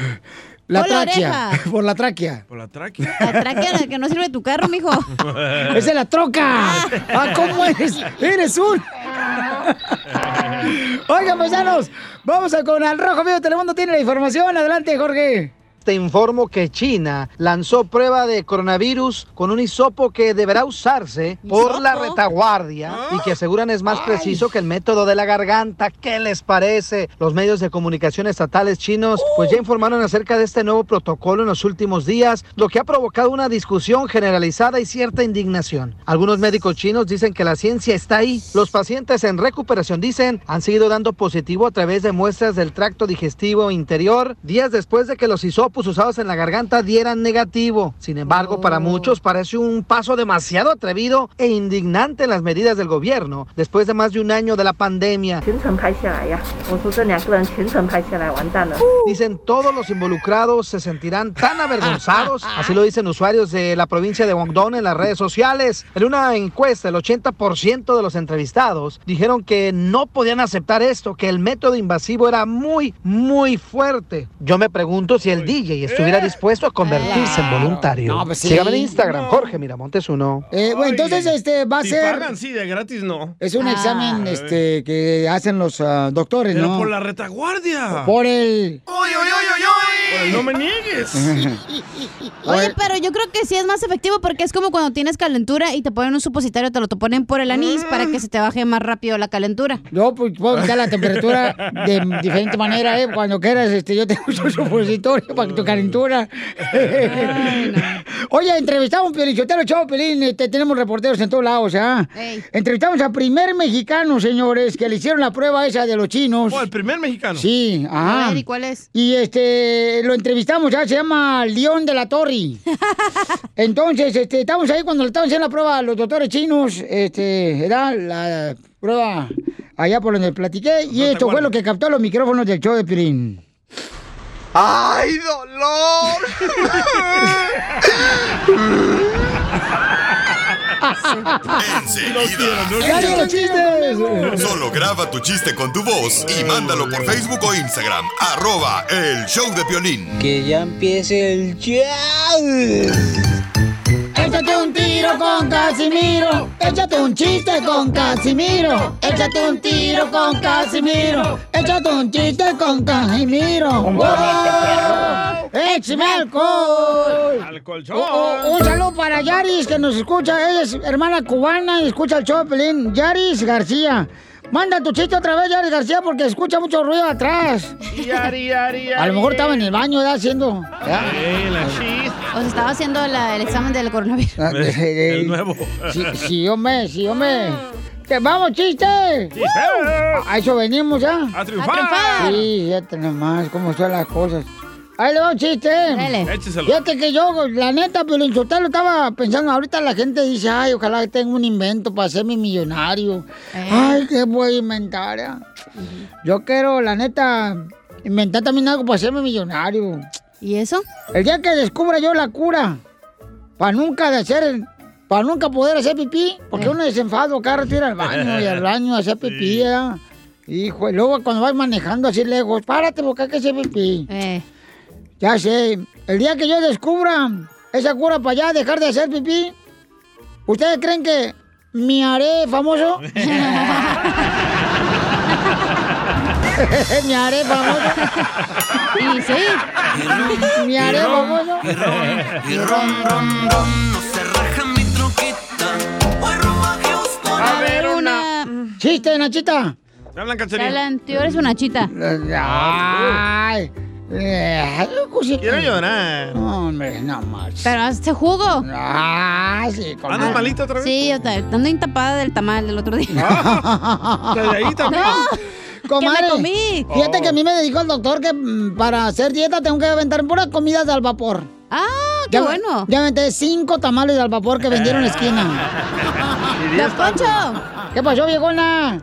Speaker 1: La
Speaker 2: Por la
Speaker 1: tráquea.
Speaker 2: oreja.
Speaker 1: Por la tráquea.
Speaker 3: Por la tráquea.
Speaker 2: La tráquea la que no sirve tu carro, mijo.
Speaker 1: Esa es la troca. Ah, ¿cómo eres? Eres un. Oigan, paisanos, vamos a con Al Rojo Vivo Telemundo tiene la información. Adelante, Jorge.
Speaker 7: Te informo que China lanzó prueba de coronavirus con un hisopo que deberá usarse por la retaguardia y que aseguran es más preciso que el método de la garganta. ¿Qué les parece? Los medios de comunicación estatales chinos pues ya informaron acerca de este nuevo protocolo en los últimos días, lo que ha provocado una discusión generalizada y cierta indignación. Algunos médicos chinos dicen que la ciencia está ahí. Los pacientes en recuperación dicen han seguido dando positivo a través de muestras del tracto digestivo interior días después de que los hisopos usados en la garganta dieran negativo. Sin embargo, para muchos parece un paso demasiado atrevido e indignante en las medidas del gobierno después de más de un año de la pandemia. Dicen todos los involucrados se sentirán tan avergonzados, así lo dicen usuarios de la provincia de Guangdong en las redes sociales. En una encuesta, el 80% de los entrevistados dijeron que no podían aceptar esto, que el método invasivo era muy, muy fuerte. Yo me pregunto si el DJ estuviera dispuesto a convertirse en voluntario.
Speaker 1: No, pues sí.
Speaker 7: Sígame en Instagram, Jorge Miramontes uno.
Speaker 1: Eh, bueno, entonces este va a
Speaker 3: Si
Speaker 1: ser...
Speaker 3: pagan, sí, de gratis no.
Speaker 1: Es un examen este, que hacen los ah, doctores,
Speaker 3: Pero
Speaker 1: ¿no?
Speaker 3: por la retaguardia.
Speaker 1: Por el...
Speaker 3: Por el no me niegues.
Speaker 2: Oye, pero yo creo que sí es más efectivo porque es como cuando tienes calentura y te ponen un supositorio, te lo te ponen por el anís para que se te baje más rápido la calentura.
Speaker 1: Yo pues, puedo quitar la temperatura de diferente manera, ¿eh? Cuando quieras, este, yo tengo un supositorio para tu calentura. Oye, entrevistamos a un Piolichotero, chavo Pelín, este, tenemos reporteros en todos lados, ¿ah? Entrevistamos al primer mexicano, señores, que le hicieron la prueba esa de los chinos.
Speaker 3: Oh, el primer mexicano.
Speaker 1: Sí, ajá.
Speaker 2: A ver, ¿y cuál es?
Speaker 1: Y este, lo entrevistamos ya, se llama León de la Torre. Entonces, este, estamos ahí cuando le estaban haciendo la prueba a los doctores chinos, este, era la prueba allá por donde platiqué, y esto fue lo que captó los micrófonos del show de Pirín.
Speaker 14: ¡Ay, dolor!
Speaker 1: ¡Ya digo los chistes!
Speaker 6: Solo graba tu chiste con tu voz y mándalo por Facebook o Instagram. Arroba el show de violín.
Speaker 1: Que ya empiece el show. Échate un tiro con Casimiro. Échate un chiste con Casimiro. Échate un tiro con Casimiro. Échate un chiste con Casimiro. ¡Wow! ¡Échame alcohol!
Speaker 3: Al colchón.
Speaker 1: Oh, oh, un saludo para Yaris que nos escucha. Ella es hermana cubana y escucha el show. Yaris García. Manda tu chiste otra vez, Yaris García, porque escucha mucho ruido atrás.
Speaker 3: Yari, yari,
Speaker 1: A lo mejor estaba en el baño, ¿verdad? Haciendo.
Speaker 3: Eh, la.
Speaker 2: O sea, estaba haciendo la- el examen del coronavirus.
Speaker 1: Ah,
Speaker 3: El nuevo.
Speaker 1: Sí, sí, hombre, sí, hombre. ¡Que vamos, chiste! A eso venimos ya.
Speaker 3: A triunfar.
Speaker 1: Sí, ya tenemos más, cómo son las cosas. Ahí le va un chiste.
Speaker 3: Écheselo.
Speaker 1: Fíjate que yo, la neta, pero en lo estaba pensando, ahorita la gente dice, ay, ojalá que tenga un invento para hacerme millonario. Ay, ¿qué voy a inventar? eh? Yo quiero, la neta, inventar también algo para hacerme millonario.
Speaker 2: ¿Y eso?
Speaker 1: El día que descubra yo la cura, para nunca de hacer, para nunca poder hacer pipí, porque uno desenfado, cada rato ir al baño y al baño a hacer pipí, ¿ya? Hijo, y luego cuando vas manejando así lejos, párate porque hay que hacer pipí. Ya sé, el día que yo descubra esa cura para ya dejar de hacer pipí, ¿ustedes creen que me haré famoso? me haré famoso.
Speaker 2: Y sí.
Speaker 1: Me haré famoso.
Speaker 14: Y ron, ron, ron, no se raja mi troquita. A
Speaker 2: ver, una.
Speaker 1: Chiste, Nachita.
Speaker 3: Te hablan,
Speaker 2: Te hablan, tú eres una chita.
Speaker 1: Ay. Eh.
Speaker 3: Quiero llorar.
Speaker 1: No, hombre, no más.
Speaker 2: Pero hazte jugo.
Speaker 1: Ah, sí, como-
Speaker 3: ¿Andas malita otra vez?
Speaker 2: Sí, yo ando intapada del tamal del otro día.
Speaker 3: ¿De ahí también?
Speaker 2: No,
Speaker 1: Comadre,
Speaker 2: que me comí.
Speaker 1: Fíjate que a mí me dijo el doctor que mm, para hacer dieta tengo que aventar puras comidas al vapor.
Speaker 2: Ah, qué
Speaker 1: Ya,
Speaker 2: bueno.
Speaker 1: Ya aventé cinco tamales al vapor que vendieron en la esquina.
Speaker 2: Don Poncho,
Speaker 1: ¿Qué pasó, viejona?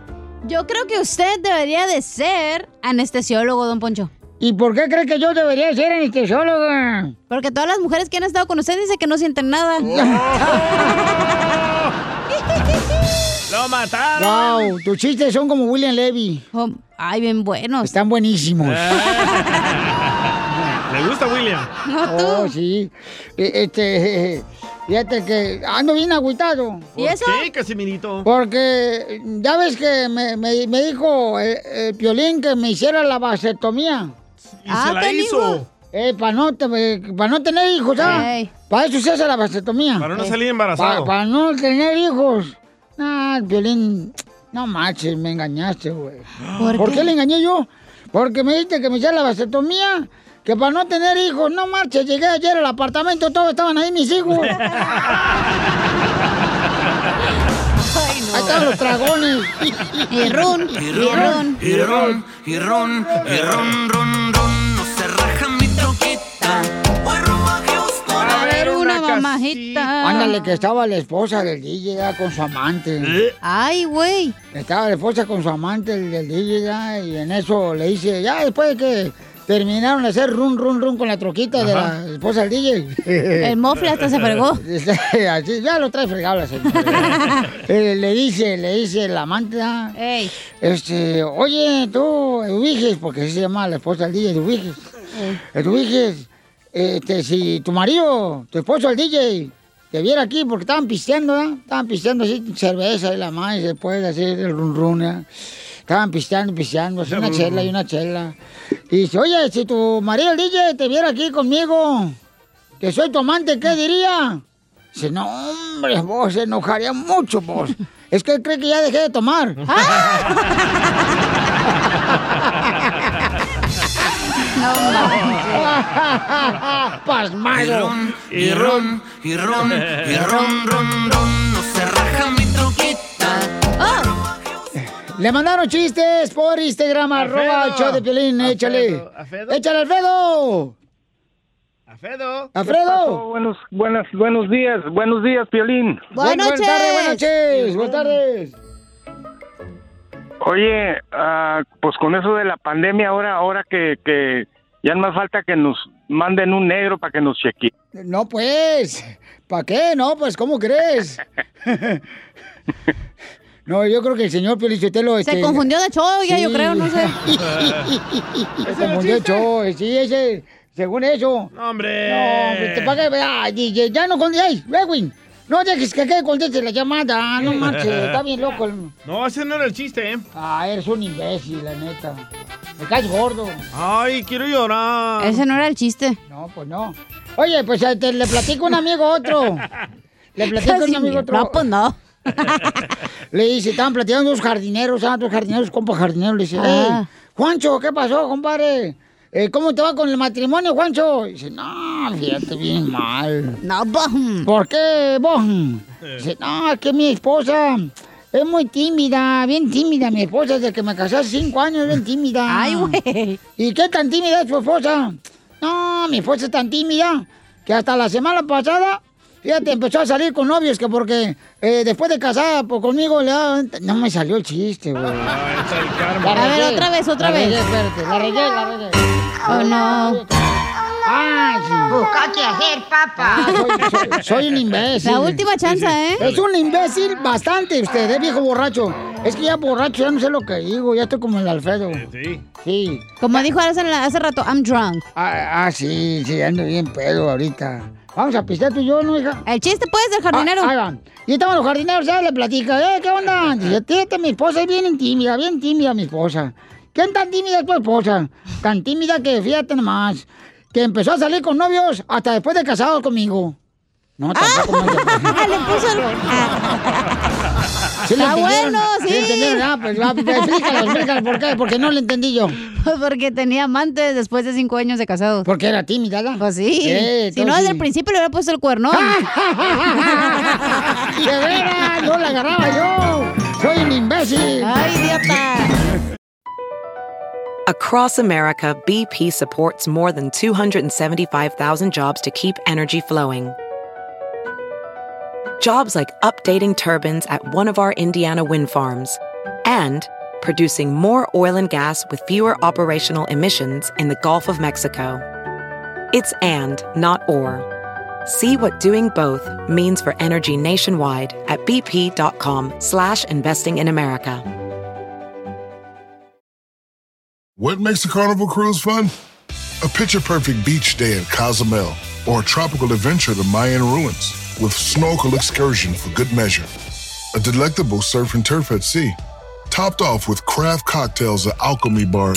Speaker 2: yo creo que usted debería de ser anestesiólogo, don Poncho.
Speaker 1: ¿Y por qué cree que yo debería ser anestesióloga?
Speaker 2: Porque todas las mujeres que han estado con usted dicen que no sienten nada.
Speaker 3: ¡Lo mataron!
Speaker 1: Wow, tus chistes son como William Levy.
Speaker 2: Oh, ay, bien buenos.
Speaker 1: Están buenísimos.
Speaker 3: ¿Le gusta William?
Speaker 2: No tú.
Speaker 1: Oh, sí. Eh, Este, fíjate que ando bien agüitado.
Speaker 2: ¿Y eso?
Speaker 3: ¿Qué, Casimirito?
Speaker 1: Porque ya ves que me, me- me dijo el, el Piolín que me hiciera la vasectomía.
Speaker 3: ¿Y se la hizo?
Speaker 1: Eh, para no, te- pa' no tener hijos, ¿ah? Para eso se hace la vasectomía.
Speaker 3: Para no salir embarazado.
Speaker 1: Para no tener hijos. Ah, Violín, no manches, me engañaste, güey.
Speaker 2: ¿Por
Speaker 1: qué?
Speaker 2: qué?
Speaker 1: le engañé yo? Porque me dijiste que me hiciera la vasectomía, que para no tener hijos, no marches, llegué ayer al apartamento, todos estaban ahí mis hijos. Ahí estaban los dragones.
Speaker 2: Y ron,
Speaker 14: Y ron, y ron, y ron, y ron, ron, ron, no se raja mi troquita. A
Speaker 2: ver, una mamajita.
Speaker 1: Ándale, que estaba la esposa del DJ ya con su amante.
Speaker 2: Ay, güey.
Speaker 1: Estaba la esposa con su amante el del DJ ya, y en eso le dice, ya después de que terminaron de hacer run, run, run con la troquita de la esposa del DJ.
Speaker 2: El mofle hasta se fregó.
Speaker 1: Así, ya lo trae fregado la señora. Eh, le dice, le dice la amante, ah, este, oye, tú, Eduviges, porque así se llama la esposa del DJ, Eduviges. Eduviges, este, si tu marido, tu esposo el DJ, te viera aquí porque estaban pisteando, ¿eh? Estaban pisteando así cerveza y la madre después de hacer el run run, ¿eh? Estaban pisteando, pisteando, así una chela y una chela. Y dice, oye, si tu marido el DJ te viera aquí conmigo, que soy tu amante, ¿qué diría? Dice, no, hombre, vos se enojaría mucho, vos. Es que él cree que ya dejé de tomar. Pasmado.
Speaker 14: Y ron, y ron, y ron, ron, ron, no
Speaker 1: Le mandaron chistes por Instagram, arroba el show de Piolín, échale. Échale, Alfredo.
Speaker 3: Alfredo.
Speaker 1: Alfredo.
Speaker 15: Buenos, buenas, buenos días, buenos días, Piolín.
Speaker 1: Buenas tardes, buenas noches, buenas tardes.
Speaker 15: Oye, ah, pues con eso de la pandemia, ahora, ahora que, que ya no más falta que nos manden un negro para que nos chequee.
Speaker 1: No, pues, ¿para qué? No, pues, ¿cómo crees? No, yo creo que el señor Piolichotelo...
Speaker 2: Se confundió de show, ya yo creo, no sé.
Speaker 1: Se confundió de show, sí, ese, según eso.
Speaker 3: No, hombre.
Speaker 1: No, hombre, te paga, vea, DJ, ya no contestes, Edwin, no dejes que que conteste la llamada, no manches, está bien loco. el-
Speaker 3: No, ese no era el chiste, ¿eh?
Speaker 1: Ah, eres un imbécil, la neta. Me caes gordo.
Speaker 3: Ay, quiero llorar.
Speaker 2: Ese no era el chiste.
Speaker 1: No, pues no. Oye, pues eh, te- le platico a un amigo a otro. Le platico a un amigo otro.
Speaker 2: no, pues no.
Speaker 1: Le dice, estaban platicando dos jardineros, ah, dos jardineros, compa jardinero. Le dice,
Speaker 2: Ah.
Speaker 1: hey, Juancho, ¿qué pasó, compadre? Eh, ¿Cómo te va con el matrimonio, Juancho? Dice, no, fíjate bien mal.
Speaker 2: No, bom.
Speaker 1: ¿Por qué, bom? Dice, no, es que mi esposa es muy tímida, bien tímida. Mi esposa desde que me casé hace cinco años, bien tímida.
Speaker 2: Ay, güey.
Speaker 1: ¿Y qué tan tímida es tu esposa? No, mi esposa es tan tímida que hasta la semana pasada, fíjate, empezó a salir con novios que porque eh, después de casada pues, conmigo le daban- No me salió el chiste, güey. La
Speaker 2: A ver, otra vez, otra
Speaker 1: La
Speaker 2: vez.
Speaker 1: regué, espérate, la regué, la regué.
Speaker 2: Oh, no.
Speaker 1: ¡Ay!
Speaker 16: Busca qué hacer, papá.
Speaker 1: Ah, soy, soy- soy un imbécil.
Speaker 2: La última chance, ¿eh?
Speaker 1: Es un imbécil bastante usted, ¿eh, viejo borracho? Es que ya borracho ya no sé lo que digo, ya estoy como el Alfredo.
Speaker 3: Sí.
Speaker 1: Sí.
Speaker 2: Como dijo hace, hace rato, I'm drunk.
Speaker 1: Ah, ah, sí, sí, ando bien pedo ahorita. Vamos a pistear tú y yo, ¿no, hija?
Speaker 2: El chiste, pues, del jardinero.
Speaker 1: Ah, ahí va. Y estaban los jardineros, ya le platica, ¿eh? ¿Qué onda? Dice, fíjate, mi esposa es bien tímida, bien tímida mi esposa. ¿Quién tan tímida es tu esposa? Tan tímida que, fíjate nomás, que empezó a salir con novios hasta después de casados conmigo. No, tampoco me-
Speaker 2: Ah, le puso el...
Speaker 1: ¿Sí
Speaker 2: Está
Speaker 1: entendieron?
Speaker 2: bueno, sí.
Speaker 1: ¿Sí entendieron? Ah, pues va, explícalo, explícalo, ¿por qué? Porque no le entendí yo.
Speaker 2: Pues porque tenía amantes después de cinco años de casados.
Speaker 1: Porque era tímida, ¿verdad?
Speaker 2: Pues sí.
Speaker 1: Eh,
Speaker 2: si no, desde el principio le hubiera puesto el cuerno.
Speaker 1: ¡De veras! ¡No la agarraba yo! ¡Soy un imbécil!
Speaker 2: ¡Ay, idiota!
Speaker 17: Across America, BP supports more than 275,000 jobs to keep energy flowing. Jobs like updating turbines at one of our Indiana wind farms and producing more oil and gas with fewer operational emissions in the Gulf of Mexico. It's and, not or. See what doing both means for energy nationwide at bp.com slash investing in America.
Speaker 18: What makes a carnival cruise fun? A picture perfect beach day in Cozumel or a tropical adventure to the Mayan ruins with snorkel excursion for good measure. A delectable surf and turf at sea, topped off with craft cocktails at Alchemy Bar.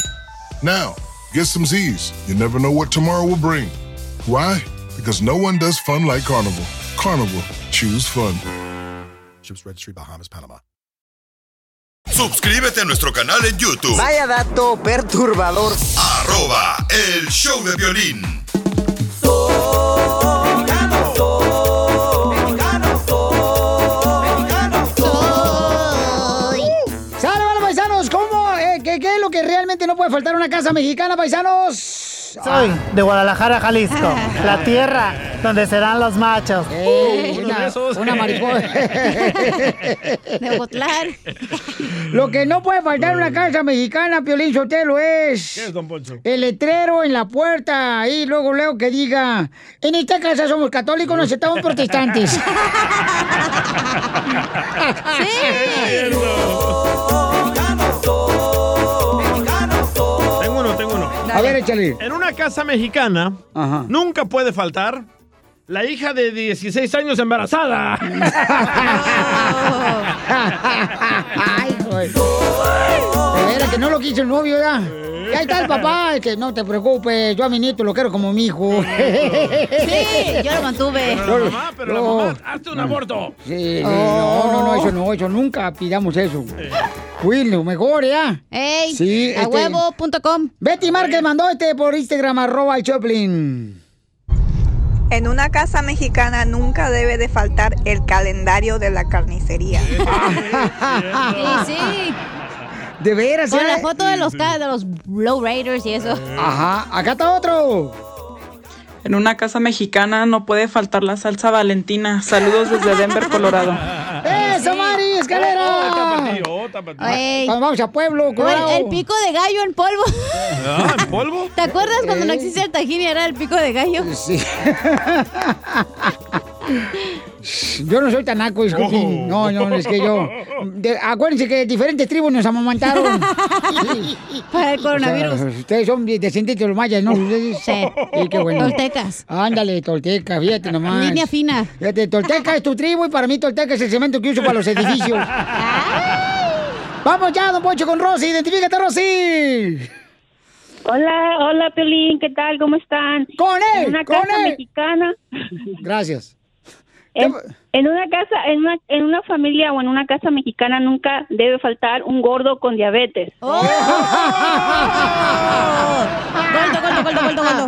Speaker 18: Now, Get some Z's. You never know what tomorrow will bring. Why? Because no one does fun like Carnival. Carnival, choose fun.
Speaker 19: Ships Registry, Bahamas, Panama.
Speaker 6: Suscríbete a nuestro canal en YouTube.
Speaker 20: Vaya dato perturbador.
Speaker 6: Arroba el show de violín.
Speaker 1: ¡Sale, puede faltar una casa mexicana, paisanos?
Speaker 12: Soy de Guadalajara, Jalisco, la tierra donde serán los machos.
Speaker 1: Una, una mariposa.
Speaker 2: De Botlán.
Speaker 1: Lo que no puede faltar en una casa mexicana, Piolín Sotelo, es...
Speaker 3: ¿Qué es, don Poncho?
Speaker 1: El letrero en la puerta, ahí luego luego que diga, en esta casa somos católicos, no aceptamos protestantes.
Speaker 3: Tengo
Speaker 1: A ver, échale.
Speaker 3: En una casa mexicana nunca puede faltar la hija de 16 años embarazada.
Speaker 1: Ay, güey. De veras que no lo quiso el novio ya. Y ahí está el papá, es que no te preocupes, yo a mi nieto lo quiero como mi hijo.
Speaker 2: Sí, yo lo mantuve.
Speaker 3: Pero la mamá, pero la
Speaker 1: No.
Speaker 3: mamá, hazte un aborto.
Speaker 1: Sí, sí, no, no, no, eso no, eso nunca pidamos eso. Cuídenlo mejor, ¿ya?
Speaker 2: Ey,
Speaker 1: Sí,
Speaker 2: a
Speaker 1: este-
Speaker 2: huevo.com.
Speaker 1: Betty Márquez mandó este por Instagram, arroba el Choplin.
Speaker 16: En una casa mexicana nunca debe de faltar el calendario de la carnicería.
Speaker 2: Sí, sí.
Speaker 1: De veras,
Speaker 2: Con
Speaker 1: ¿eh?
Speaker 2: la foto de los, ca- de los Low Raiders y eso.
Speaker 1: Ajá, acá está otro.
Speaker 21: En una casa mexicana no puede faltar la salsa valentina. Saludos desde Denver, Colorado.
Speaker 1: ¡Eso, Mari, escalera! Cuando vamos a Pueblo,
Speaker 2: el, el pico de gallo en polvo.
Speaker 3: Ah, ¿en polvo?
Speaker 2: ¿Te acuerdas cuando no existía el tajín y era el pico de gallo?
Speaker 1: Sí. Yo no soy tan naco, disculpen. No, no, es que yo. de- acuérdense que diferentes tribus nos amamantaron. Sí.
Speaker 2: Para el coronavirus.
Speaker 1: O sea, ustedes son descendientes de los mayas, ¿no? Ustedes-
Speaker 2: Sí.
Speaker 1: qué bueno.
Speaker 2: Toltecas.
Speaker 1: Ándale, Tolteca, fíjate nomás.
Speaker 2: Línea fina.
Speaker 1: Fíjate, Tolteca es tu tribu y para mí Tolteca es el cemento que uso para los edificios. Vamos ya, don Poncho, con Rosy. Identifícate, Rosy.
Speaker 22: Hola, hola, Piolín, ¿qué tal? ¿Cómo están?
Speaker 1: ¡Con él!
Speaker 22: En una
Speaker 1: ¡Con
Speaker 22: casa
Speaker 1: él!
Speaker 22: mexicana.
Speaker 1: Gracias.
Speaker 22: En una casa, en una, en una familia o en una casa mexicana nunca debe faltar un gordo con diabetes.
Speaker 2: ¡Oh! Gordo, gordo, gordo, gordo, gordo.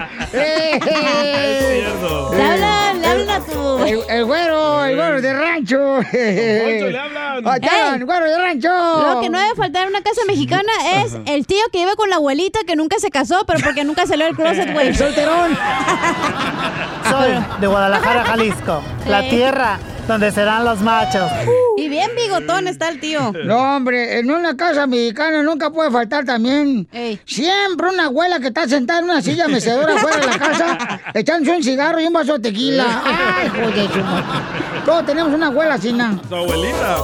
Speaker 2: Le hablan, le hablan a tu...
Speaker 1: El, el güero, el güero de rancho.
Speaker 3: Poncho, le hablan.
Speaker 1: Ah, te hablan,
Speaker 2: Ey.
Speaker 1: güero de rancho.
Speaker 2: Lo que no debe faltar en una casa mexicana es el tío que iba con la abuelita que nunca se casó, pero porque nunca salió del closet, güey.
Speaker 1: El solterón.
Speaker 12: Soy de Guadalajara, Jalisco, la tierra donde serán los machos.
Speaker 2: Y bien bigotón está el tío.
Speaker 1: No, hombre, en una casa mexicana nunca puede faltar también.
Speaker 2: Ey.
Speaker 1: Siempre una abuela que está sentada en una silla mecedora fuera de la casa, echándose un cigarro y un vaso de tequila. Ay, hijo de su madre. Todos tenemos una abuela así, ¿no?
Speaker 3: Tu abuelita.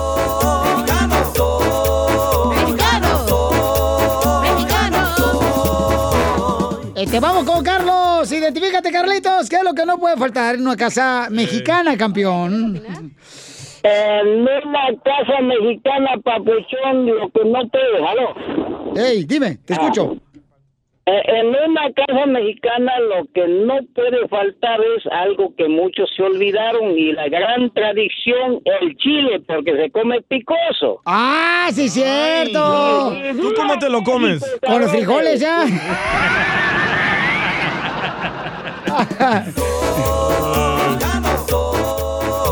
Speaker 1: Este, vamos con Carlos. Identifícate, Carlitos. ¿Qué es lo que no puede faltar en una casa mexicana, campeón?
Speaker 9: En una casa mexicana, papuchón, lo que no te ¿aló?
Speaker 1: Ey, dime, te escucho.
Speaker 9: Eh, En una casa mexicana lo que no puede faltar es algo que muchos se olvidaron y la gran tradición, el chile, porque se come picoso.
Speaker 1: ¡Ah, sí, cierto!
Speaker 3: ¿Tú cómo te lo comes?
Speaker 1: Con los frijoles ya.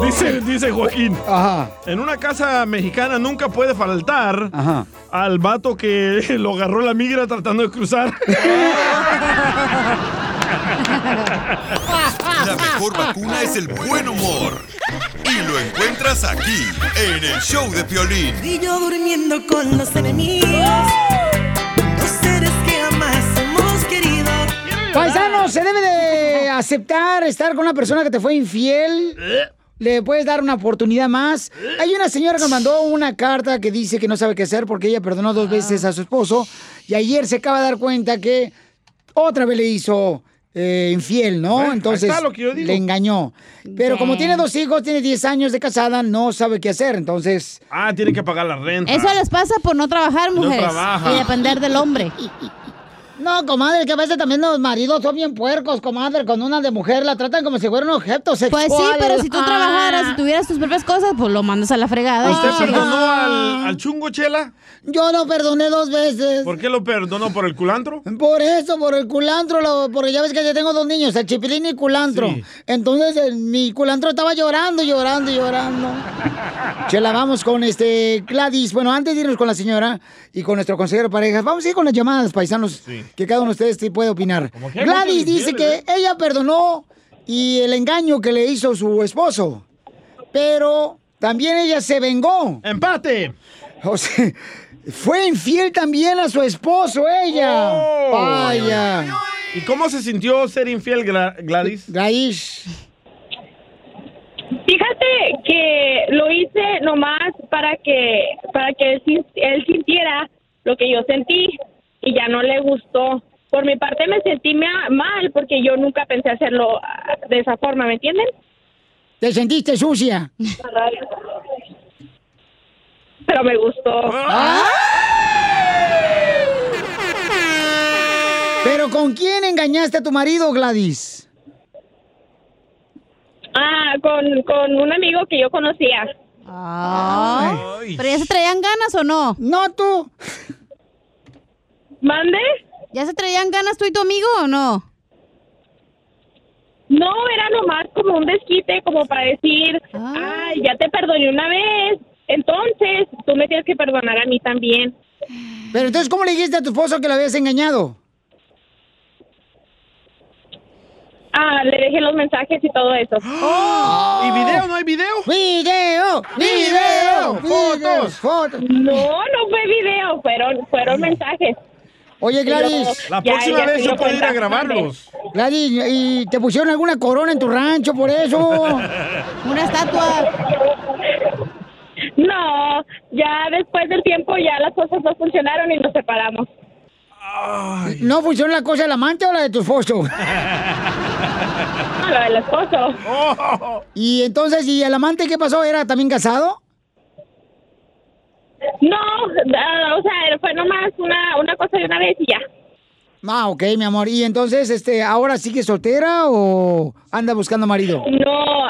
Speaker 3: Dice, dice Joaquín.
Speaker 1: Ajá.
Speaker 3: En una casa mexicana nunca puede faltar al vato que lo agarró la migra tratando de cruzar.
Speaker 6: La mejor vacuna es el buen humor. Y lo encuentras aquí, en el show de Piolín.
Speaker 14: Y yo durmiendo con los enemigos.
Speaker 1: Paisanos, se debe de aceptar estar con una persona que te fue infiel. Le puedes dar una oportunidad más. Hay una señora que mandó una carta que dice que no sabe qué hacer porque ella perdonó dos veces a su esposo y ayer se acaba de dar cuenta que otra vez le hizo eh, infiel, ¿no? Entonces
Speaker 3: está lo que yo digo.
Speaker 1: le engañó. Pero como tiene dos hijos, tiene 10 años de casada, no sabe qué hacer. Entonces,
Speaker 3: Ah, tiene que pagar la renta.
Speaker 2: Eso les pasa por no trabajar,
Speaker 3: No
Speaker 2: mujeres.
Speaker 3: trabaja.
Speaker 2: y depender del hombre.
Speaker 1: No, comadre, que a veces también los maridos son bien puercos, comadre. Con una de mujer la tratan como si fuera un objeto sexual.
Speaker 2: Pues sí, pero si tú trabajaras y tuvieras tus propias cosas, pues lo mandas a la fregada.
Speaker 3: ¿Usted perdonó al, al chungo, Chela?
Speaker 1: Yo lo perdoné dos veces.
Speaker 3: ¿Por qué lo perdonó? ¿Por el culantro?
Speaker 1: Por eso, por el culantro, lo- porque ya ves que yo tengo dos niños, el chipilín y culantro.
Speaker 3: Sí.
Speaker 1: Entonces el- mi culantro estaba llorando, llorando, llorando. Chela, vamos con este Gladys. Bueno, antes de irnos con la señora y con nuestro consejero de parejas, vamos a ir con las llamadas, paisanos, que cada uno de ustedes puede opinar. Gladys dice que
Speaker 3: infieles,
Speaker 1: ella perdonó y el engaño que le hizo su esposo, pero también ella se vengó.
Speaker 3: ¡Empate!
Speaker 1: O sea, fue infiel también a su esposo, ella.
Speaker 3: Oh.
Speaker 1: Vaya.
Speaker 3: ¿Y cómo se sintió ser infiel, Gla- Gladys?
Speaker 1: Gladys.
Speaker 22: Fíjate que lo hice nomás para que para que él sintiera lo que yo sentí y ya no le gustó. Por mi parte me sentí ma- mal porque yo nunca pensé hacerlo ah, de esa forma, ¿me entienden?
Speaker 1: ¿Te sentiste sucia?
Speaker 22: Pero me gustó.
Speaker 1: ¿Pero con quién engañaste a tu marido, Gladys?
Speaker 22: Ah, con, con un amigo que yo conocía.
Speaker 2: Ay. ¿Pero ya se traían ganas o no?
Speaker 1: No, tú.
Speaker 22: ¿Mande?
Speaker 2: ¿Ya se traían ganas tú y tu amigo o no?
Speaker 22: No, era nomás como un desquite, como para decir, ay, ya te perdoné una vez, entonces tú me tienes que perdonar a mí también.
Speaker 1: Pero entonces, ¿cómo le dijiste a tu esposo que lo habías engañado?
Speaker 22: Ah, le dejé los mensajes y todo eso.
Speaker 3: ¿Y video? ¿No hay video?
Speaker 1: ¡Video!
Speaker 22: ¡Video!
Speaker 1: ¡Fotos! ¡Fotos!
Speaker 22: No, no fue video, fueron, fueron mensajes.
Speaker 1: Oye, Gladys.
Speaker 22: La ya próxima vez yo puedo ir a
Speaker 3: grabarlos.
Speaker 1: Gladys, ¿y te pusieron alguna corona en tu rancho por eso?
Speaker 2: Una estatua.
Speaker 22: No, ya después del tiempo ya las cosas no funcionaron y nos separamos.
Speaker 1: ¿No funcionó la cosa del amante o la de tu esposo?
Speaker 22: la del esposo.
Speaker 1: Y entonces, ¿y el amante qué pasó? ¿Era también casado?
Speaker 22: No, ah, o sea, fue nomás una, una cosa de una vez y ya.
Speaker 1: Ah, ok, mi amor. ¿Y entonces, este, ahora sigue soltera o anda buscando marido?
Speaker 22: No,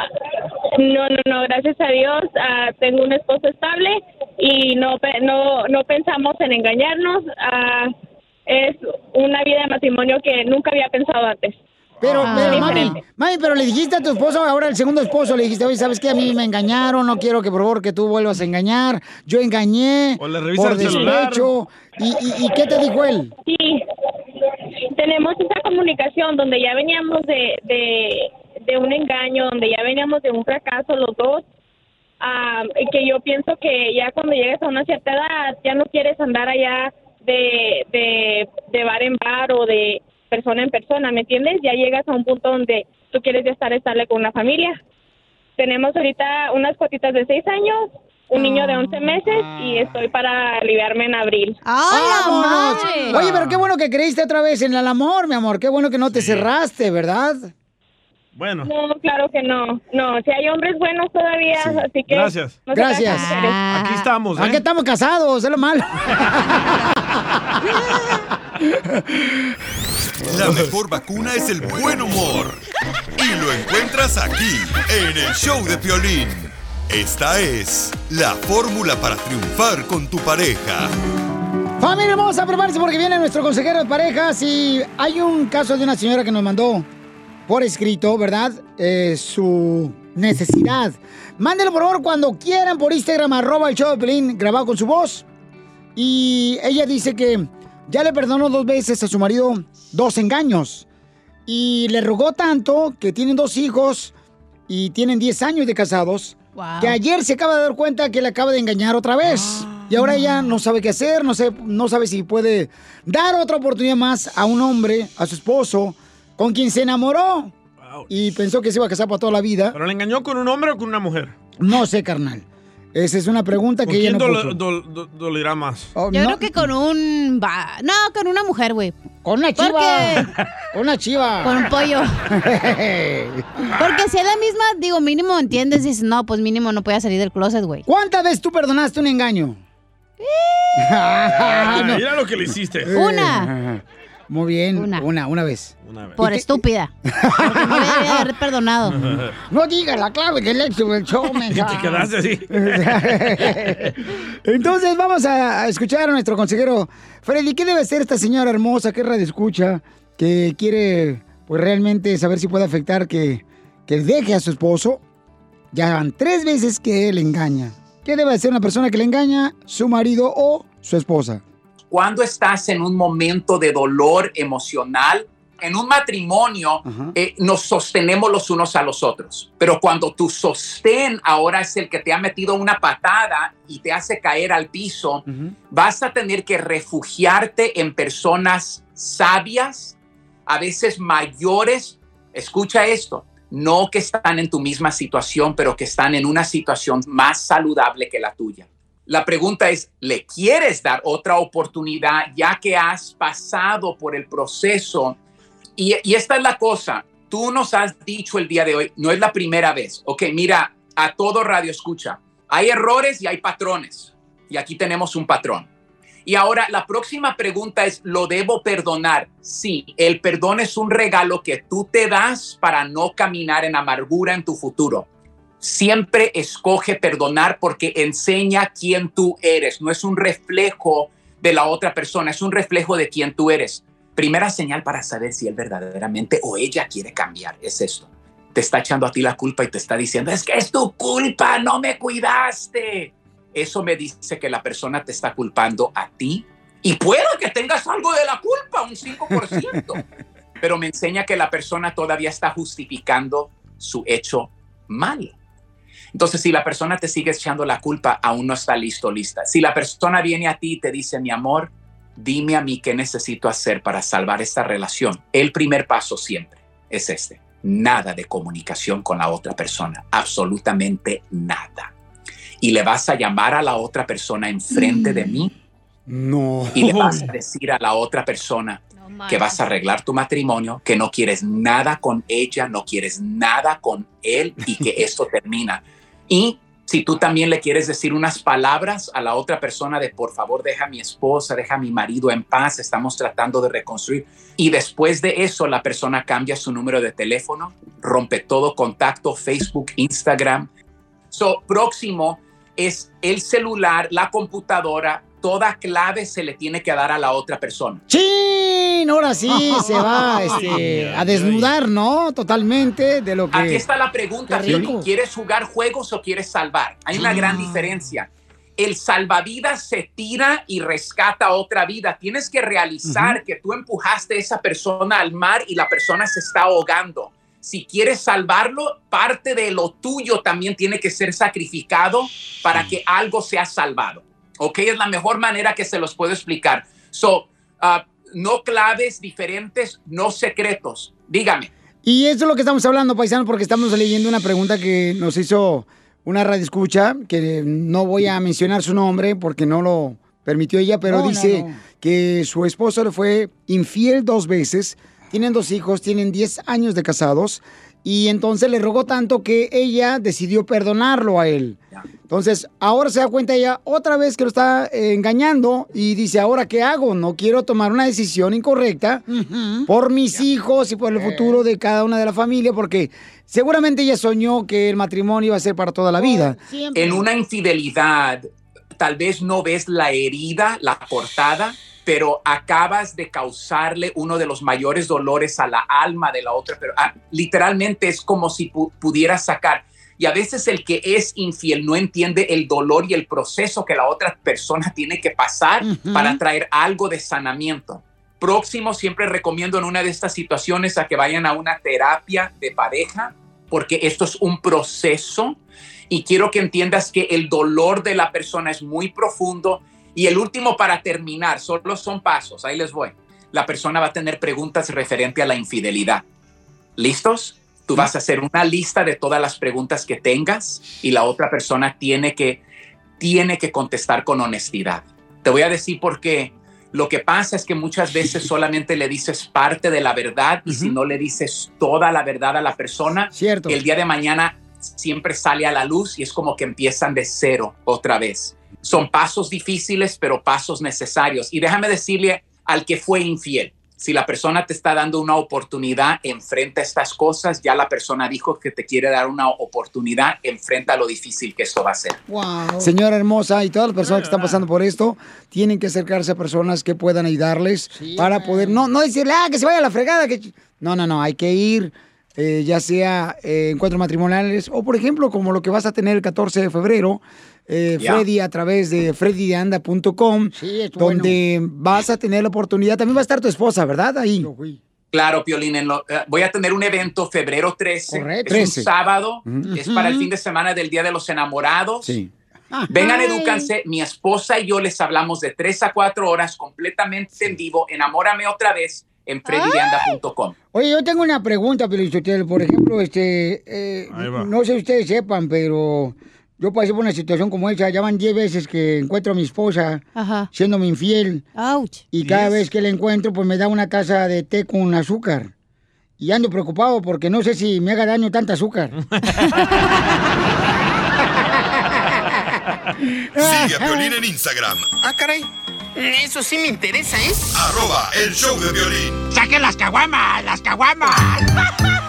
Speaker 22: no, no, no, gracias a Dios ah, tengo un esposo estable y no, no, no pensamos en engañarnos. ah, es una vida de matrimonio que nunca había pensado antes.
Speaker 1: Pero,
Speaker 22: Ah.
Speaker 1: pero, mami, mami, pero le dijiste a tu esposo, ahora el segundo esposo, le dijiste, oye, ¿sabes qué? A mí me engañaron, no quiero que por favor que tú vuelvas a engañar. Yo engañé
Speaker 3: O le revisa
Speaker 1: por
Speaker 3: el
Speaker 1: despecho. ¿Y, y, y qué te dijo él?
Speaker 22: Sí, tenemos esa comunicación donde ya veníamos de, de, de un engaño, donde ya veníamos de un fracaso los dos, y que yo pienso que ya cuando llegues a una cierta edad ya no quieres andar allá de, de, de bar en bar o de persona en persona, ¿me entiendes? Ya llegas a un punto donde tú quieres ya estar estable con una familia. Tenemos ahorita unas cuotitas de seis años, un niño de 11 meses y estoy para aliviarme en abril.
Speaker 1: ¡Vámonos! Oye, pero qué bueno que creíste otra vez en el amor, mi amor. Qué bueno que no te cerraste, ¿verdad?
Speaker 3: Bueno.
Speaker 22: No, claro que no. No, si hay hombres buenos todavía, así que...
Speaker 3: Gracias.
Speaker 22: no
Speaker 1: Gracias.
Speaker 3: Aquí estamos, ¿eh?
Speaker 1: Aquí estamos casados, es lo malo.
Speaker 6: La mejor vacuna es el buen humor. Y lo encuentras aquí, en el show de Piolín. Esta es la fórmula para triunfar con tu pareja.
Speaker 1: Familia hermosa, prepárense porque viene nuestro consejero de parejas y hay un caso de una señora que nos mandó por escrito, ¿verdad? Eh, su necesidad. Mándenlo por favor cuando quieran por Instagram, arroba el show de Pelín, grabado con su voz. Y ella dice que ya le perdonó dos veces a su marido dos engaños. Y le rogó tanto que tienen dos hijos y tienen 10 años de casados. Que ayer se acaba de dar cuenta que le acaba de engañar otra vez. Y ahora ella no sabe qué hacer, no, sé, no sabe si puede dar otra oportunidad más a un hombre, a su esposo, con quien se enamoró. Y pensó que se iba a casar para toda la vida.
Speaker 3: ¿Pero le engañó con un hombre o con una mujer?
Speaker 1: No sé, carnal. Esa es una pregunta
Speaker 3: ¿Con
Speaker 1: que ella
Speaker 3: quién
Speaker 1: no
Speaker 3: dol-
Speaker 1: puso.
Speaker 3: dol- dol- dolerá más?
Speaker 1: Oh,
Speaker 2: Yo
Speaker 1: no.
Speaker 2: creo que con un... No, con una mujer, güey.
Speaker 1: Con una chiva.
Speaker 2: Porque...
Speaker 1: Con una chiva.
Speaker 2: Con un pollo. Porque si es la misma, digo, mínimo entiendes, dices, no, pues mínimo no podía salir del closet, güey.
Speaker 1: ¿Cuántas veces tú perdonaste un engaño?
Speaker 3: Ah,
Speaker 1: No.
Speaker 3: Mira lo que le hiciste.
Speaker 1: Eh.
Speaker 23: Muy bien, una, una, vez.
Speaker 2: Por estúpida. Porque no haber perdonado.
Speaker 23: No digas la clave del éxito del show, me
Speaker 1: Te quedaste así.
Speaker 23: Entonces vamos a, a escuchar a nuestro consejero. Freddy, ¿qué debe hacer esta señora hermosa que radio escucha? Que quiere, pues realmente saber si puede afectar que, que deje a su esposo. Ya van tres veces que él engaña. ¿Qué debe hacer una persona que le engaña? ¿Su marido o su esposa?
Speaker 24: Cuando estás en un momento de dolor emocional, en un matrimonio eh, nos sostenemos los unos a los otros. Pero cuando tu sostén ahora es el que te ha metido una patada y te hace caer al piso, vas a tener que refugiarte en personas sabias, a veces mayores. Escucha esto, no que están en tu misma situación, pero que están en una situación más saludable que la tuya. La pregunta es, ¿le quieres dar otra oportunidad ya que has pasado por el proceso? Y, esta es la cosa, tú nos has dicho el día de hoy, no es la primera vez, ok, mira, a todo radio escucha, hay errores y hay patrones, y aquí tenemos un patrón. Y ahora la próxima pregunta es, ¿lo debo perdonar? Sí, el perdón es un regalo que tú te das para no caminar en amargura en tu futuro. Siempre escoge perdonar porque enseña quién tú eres. No es un reflejo de la otra persona, es un reflejo de quién tú eres. Primera señal para saber si él verdaderamente o ella quiere cambiar es esto. Te está echando a ti la culpa y te está diciendo, es que es tu culpa, no me cuidaste eso me dice que la persona te está culpando a ti y puede que tengas algo de la culpa, un 5%, pero me enseña que la persona todavía está justificando su hecho mal. Entonces, si la persona te sigue echando la culpa, aún no está listo, lista. Si la persona viene a ti y te dice, mi amor, dime a mí qué necesito hacer para salvar esta relación, el primer paso siempre es este. Nada de comunicación con la otra persona, absolutamente nada y le vas a llamar a la otra persona enfrente de mí.
Speaker 23: No.
Speaker 24: Y le vas a decir a la otra persona que vas a arreglar tu matrimonio, que no quieres nada con ella, no quieres nada con él y que esto termina. Y si tú también le quieres decir unas palabras a la otra persona de por favor deja a mi esposa, deja a mi marido en paz, estamos tratando de reconstruir. Y después de eso la persona cambia su número de teléfono, rompe todo contacto, Facebook, Instagram. So, próximo, es el celular, la computadora, toda clave se le tiene que dar a la otra persona.
Speaker 23: Sí, ahora sí se va este, a desnudar, ¿no? Totalmente de lo que...
Speaker 24: Aquí está la pregunta, ¿quieres jugar juegos o quieres salvar? Hay una gran diferencia. El salvavidas se tira y rescata otra vida. Tienes que realizar que tú empujaste a esa persona al mar y la persona se está ahogando si quieres salvarlo, parte de lo tuyo también tiene que ser sacrificado para que algo sea salvado. ¿Ok? Es la mejor manera que se los puedo explicar. So, uh, no claves diferentes, no secretos. Dígame.
Speaker 23: Y eso es lo que estamos hablando, paisano, porque estamos leyendo una pregunta que nos hizo una radio escucha, que no voy a mencionar su nombre porque no lo permitió ella, pero dice que su esposo le fue infiel dos veces tienen dos hijos, tienen 10 años de casados y entonces le rogó tanto que ella decidió perdonarlo a él. Entonces, ahora se da cuenta ella otra vez que lo está eh, engañando y dice, ¿ahora qué hago? No quiero tomar una decisión incorrecta por mis hijos y por el futuro de cada una de la familia, porque seguramente ella soñó que el matrimonio iba a ser para toda la vida.
Speaker 24: En una infidelidad, tal vez no ves la herida, la portada, pero acabas de causarle uno de los mayores dolores a la alma de la otra, pero ah, literalmente es como si pudieras sacar. Y a veces el que es infiel no entiende el dolor y el proceso que la otra persona tiene que pasar para traer algo de sanamiento. Próximo, siempre recomiendo en una de estas situaciones a que vayan a una terapia de pareja, porque esto es un proceso y quiero que entiendas que el dolor de la persona es muy profundo y el último para terminar, solo son pasos, ahí les voy. La persona va a tener preguntas referente a la infidelidad. ¿Listos? Tú vas a hacer una lista de todas las preguntas que tengas y la otra persona tiene que, tiene que contestar con honestidad. Te voy a decir por qué. Lo que pasa es que muchas veces solamente le dices parte de la verdad y si no le dices toda la verdad a la persona,
Speaker 23: Cierto.
Speaker 24: el día de mañana siempre sale a la luz y es como que empiezan de cero otra vez. Son pasos difíciles, pero pasos necesarios. Y déjame decirle al que fue infiel, Si la persona te está dando una oportunidad, enfrenta estas cosas. Ya la persona dijo que te quiere dar una oportunidad, enfrenta lo difícil que esto va a ser.
Speaker 23: Señora hermosa y todas las personas que están pasando por esto tienen que acercarse a personas que puedan ayudarles para poder no no decirle ah que se vaya a la fregada que no no no hay que ir eh, ya sea eh, encuentros matrimoniales o por ejemplo como lo que vas a tener el 14 de febrero eh. Freddy a través de freddydeanda.com donde vas a tener la oportunidad también va a estar tu esposa verdad ahí
Speaker 24: Claro, Piolín, en lo- eh, voy a tener un evento febrero 13.
Speaker 23: Correcto.
Speaker 24: Es
Speaker 23: 13.
Speaker 24: un sábado. Es para el fin de semana del Día de los Enamorados.
Speaker 23: sí
Speaker 24: Vengan,
Speaker 23: Ay.
Speaker 24: edúcanse. Mi esposa y yo les hablamos de 3 a 4 horas completamente en vivo. Enamórame otra vez en freddydeanda.com.
Speaker 1: Oye, yo tengo una pregunta, Pelichotelo. Por ejemplo, este, eh, no sé si ustedes sepan, pero yo pasé por una situación como esa. Ya van 10 veces que encuentro a mi esposa siéndome infiel. Y cada
Speaker 2: Yes.
Speaker 1: vez que la encuentro, pues me da una taza de té con azúcar. Y ando preocupado porque no sé si me haga daño tanta azúcar.
Speaker 6: Sigue a Piolín en Instagram,
Speaker 25: Ah, caray. Eso sí me interesa, ¿eh?
Speaker 6: arroba el show de violín.
Speaker 25: ¡Saquen las caguamas! ¡Las caguamas!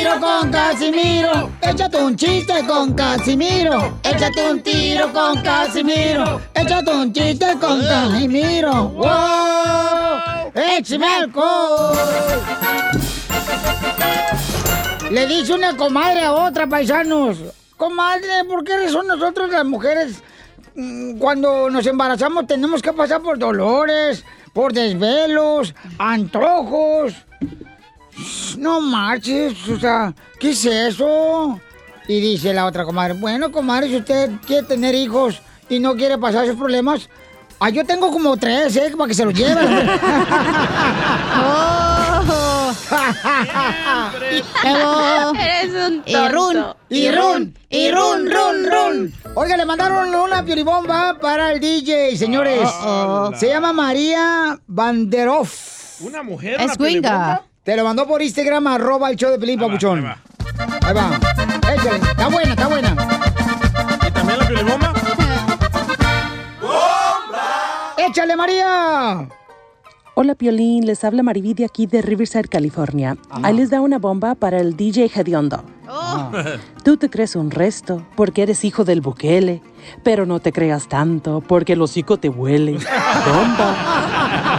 Speaker 26: Tiro con Casimiro. Échate un chiste con Casimiro. Échate un tiro con Casimiro. Échate un chiste con Casimiro. ¡Wow! ¡Échame!
Speaker 1: Le dice una comadre a otra, paisanos. Comadre, ¿por qué son nosotros las mujeres mm, cuando nos embarazamos tenemos que pasar por dolores, por desvelos, antojos? No marches, o sea, ¿qué es eso? Y dice la otra comadre, bueno, comadre, si usted quiere tener hijos y no quiere pasar esos problemas, ah, yo tengo como tres, ¿eh? Para que se los lleven.
Speaker 2: Eres un
Speaker 1: Y run, y run, y run, run, run. Oiga, le mandaron una piolibomba para el DJ, señores.
Speaker 3: Uh-oh.
Speaker 1: Se llama María Banderoff.
Speaker 3: Una mujer.
Speaker 1: Es
Speaker 3: una?
Speaker 1: Te lo mandó por Instagram, arroba el show de Pelín Papuchón. Ahí va. Échale. Está buena, está buena.
Speaker 3: ¿Y también la piolibomba?
Speaker 1: ¡Échale, María!
Speaker 27: Hola Piolín, les habla Mariví de aquí de Riverside, California. Ahí les da una bomba para el DJ Hediondo. Tú te crees un resto porque eres hijo del Bukele, pero no te creas tanto porque el hocico te huele. Bomba.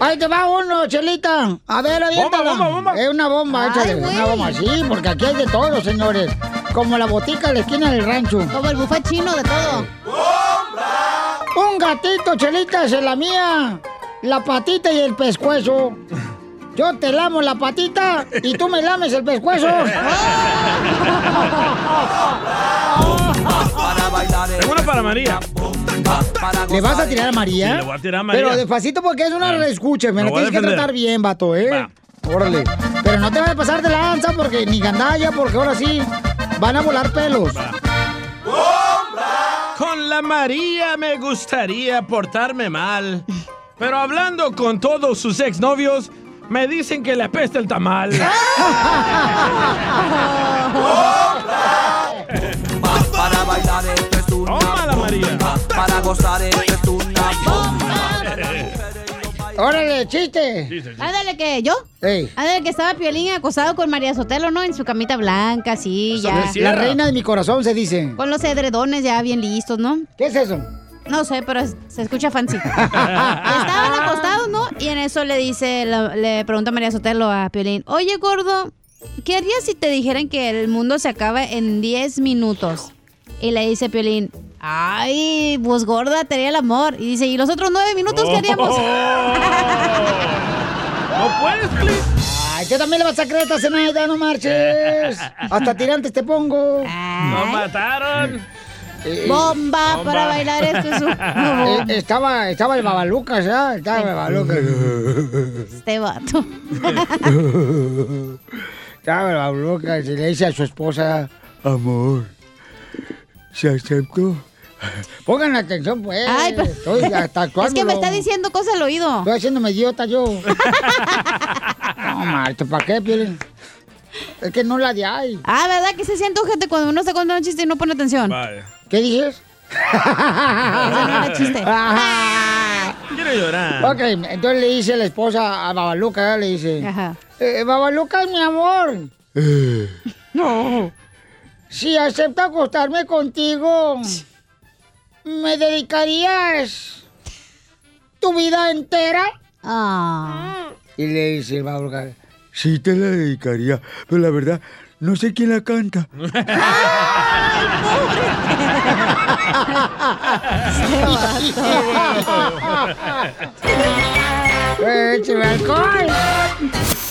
Speaker 1: Ahí te va uno, Chelita. A ver, aviéntala.
Speaker 14: Bomba, bomba, bomba.
Speaker 1: Es una bomba,
Speaker 14: Ay,
Speaker 1: échale.
Speaker 14: güey.
Speaker 1: Una bomba, sí, porque aquí hay de todo, señores. Como la botica a la esquina del rancho.
Speaker 2: Como el buffet chino de todo.
Speaker 1: Un gatito, Chelita, se la mía. La patita y el pescuezo. Yo te lamo la patita y tú me lames el pescuezo.
Speaker 3: Tengo una para María.
Speaker 1: ¿Le vas a tirar a María?
Speaker 3: Sí, le voy a tirar a María.
Speaker 1: Pero despacito porque es una escucha, me
Speaker 3: Me a
Speaker 1: tienes que tratar bien, vato, ¿eh? Órale. Pero no te vas a pasar de lanza porque ni gandalla, porque ahora sí van a volar pelos.
Speaker 3: Con la María me gustaría portarme mal. Pero hablando con todos sus exnovios, me dicen que le apesta el tamal.
Speaker 14: Para bailar esto es una bomba. Para gozar esto es una bomba.
Speaker 1: Órale, chiste.
Speaker 2: Ándale, que yo.
Speaker 1: Ey.
Speaker 2: Ándale, que estaba Piolín acosado con María Sotelo, ¿no? En su camita blanca, así, ya.
Speaker 1: La reina de mi corazón se dice.
Speaker 2: Con los edredones ya bien listos, ¿no?
Speaker 1: ¿Qué es eso?
Speaker 2: No sé, pero es- se escucha fancy. Estaban acostados, ¿no? Y en eso le dice, la- le pregunta María Sotelo a Piolín, oye, gordo, ¿qué harías si te dijeran que el mundo se acaba en 10 minutos? Y le dice Piolín, ay, pues gorda, te haría el amor. Y dice, ¿y los otros 9 minutos qué haríamos?
Speaker 3: ¡No puedes, please!
Speaker 1: Ay, tú también le vas a creer a esta Zenaida, no marches. Hasta tirantes te pongo.
Speaker 3: ¡Nos mataron!
Speaker 2: Bomba, para bailar esto es un...
Speaker 1: Eh, estaba, estaba el Babalucas, ¿ya? Estaba el Babalucas.
Speaker 2: Este vato.
Speaker 1: estaba el Babalucas y le dice a su esposa, amor, ¿se aceptó? Pongan atención, pues.
Speaker 2: Ay, pero-
Speaker 1: Estoy hasta
Speaker 2: Es que me está diciendo cosas al oído.
Speaker 1: Estoy haciéndome idiota yo. no, Marta, ¿para qué, Piolín? Es que no la de ahí.
Speaker 2: Ah, ¿verdad que se siente gente cuando uno está contando un chiste y no pone atención?
Speaker 1: ¿Qué dices?
Speaker 2: No chiste.
Speaker 3: Quiero llorar.
Speaker 1: Ok, entonces le dice la esposa a Babaluca, le dice, "Eh, Babaluca, mi amor, no, si acepto acostarme contigo, ¿me dedicarías tu vida entera?
Speaker 2: Ah.
Speaker 1: Y le dice Babaluca, sí te la dedicaría, pero la verdad, no sé quién la canta. ¡Échame alcohol!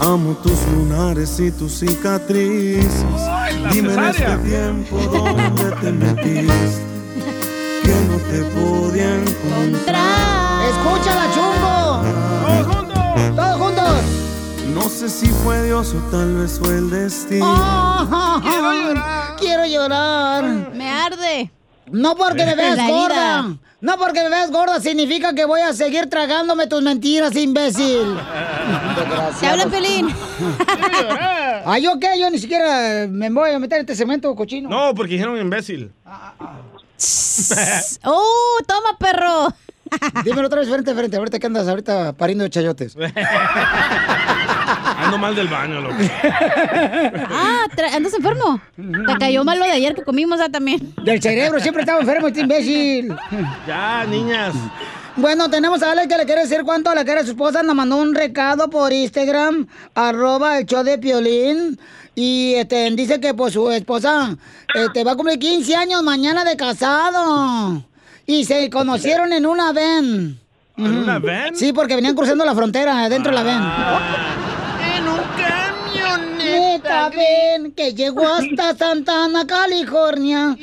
Speaker 28: Amo tus lunares y tus cicatrices.
Speaker 3: la
Speaker 28: Dime en este tiempo dónde te metiste. Que no te podía encontrar.
Speaker 1: ¡Escúchala, chungo!
Speaker 28: ¡Todos juntos!
Speaker 1: ¡Todos juntos!
Speaker 28: No sé si fue Dios o tal vez fue el destino.
Speaker 1: Quiero llorar. Quiero llorar.
Speaker 2: Me arde.
Speaker 1: No porque me veas gorda. No porque me veas gorda significa que voy a seguir tragándome tus mentiras, imbécil.
Speaker 2: Te habla Pelín.
Speaker 1: ¿Ah, yo qué? Yo ni siquiera me voy a meter en este cemento cochino.
Speaker 3: No, porque dijeron imbécil.
Speaker 2: ¡Oh, toma, perro!
Speaker 1: Dímelo otra vez frente a frente. Ahorita que andas ahorita pariendo chayotes.
Speaker 3: Ando mal del baño, loco.
Speaker 2: Ah, ¿andas enfermo? Te cayó mal lo de ayer que comimos ah, también.
Speaker 1: Del cerebro, siempre estaba enfermo este imbécil.
Speaker 3: Ya, niñas.
Speaker 1: Bueno, tenemos a Alex que le quiere decir cuánto le quiere a su esposa. Nos mandó un recado por Instagram, arroba el show de Piolín. Y este, dice que pues su esposa este, va a cumplir 15 años mañana de casado. Y se conocieron en una van.
Speaker 3: ¿En una van?
Speaker 1: Sí, porque venían cruzando la frontera dentro de la van. Neta, ven, que llegó hasta Santana, California.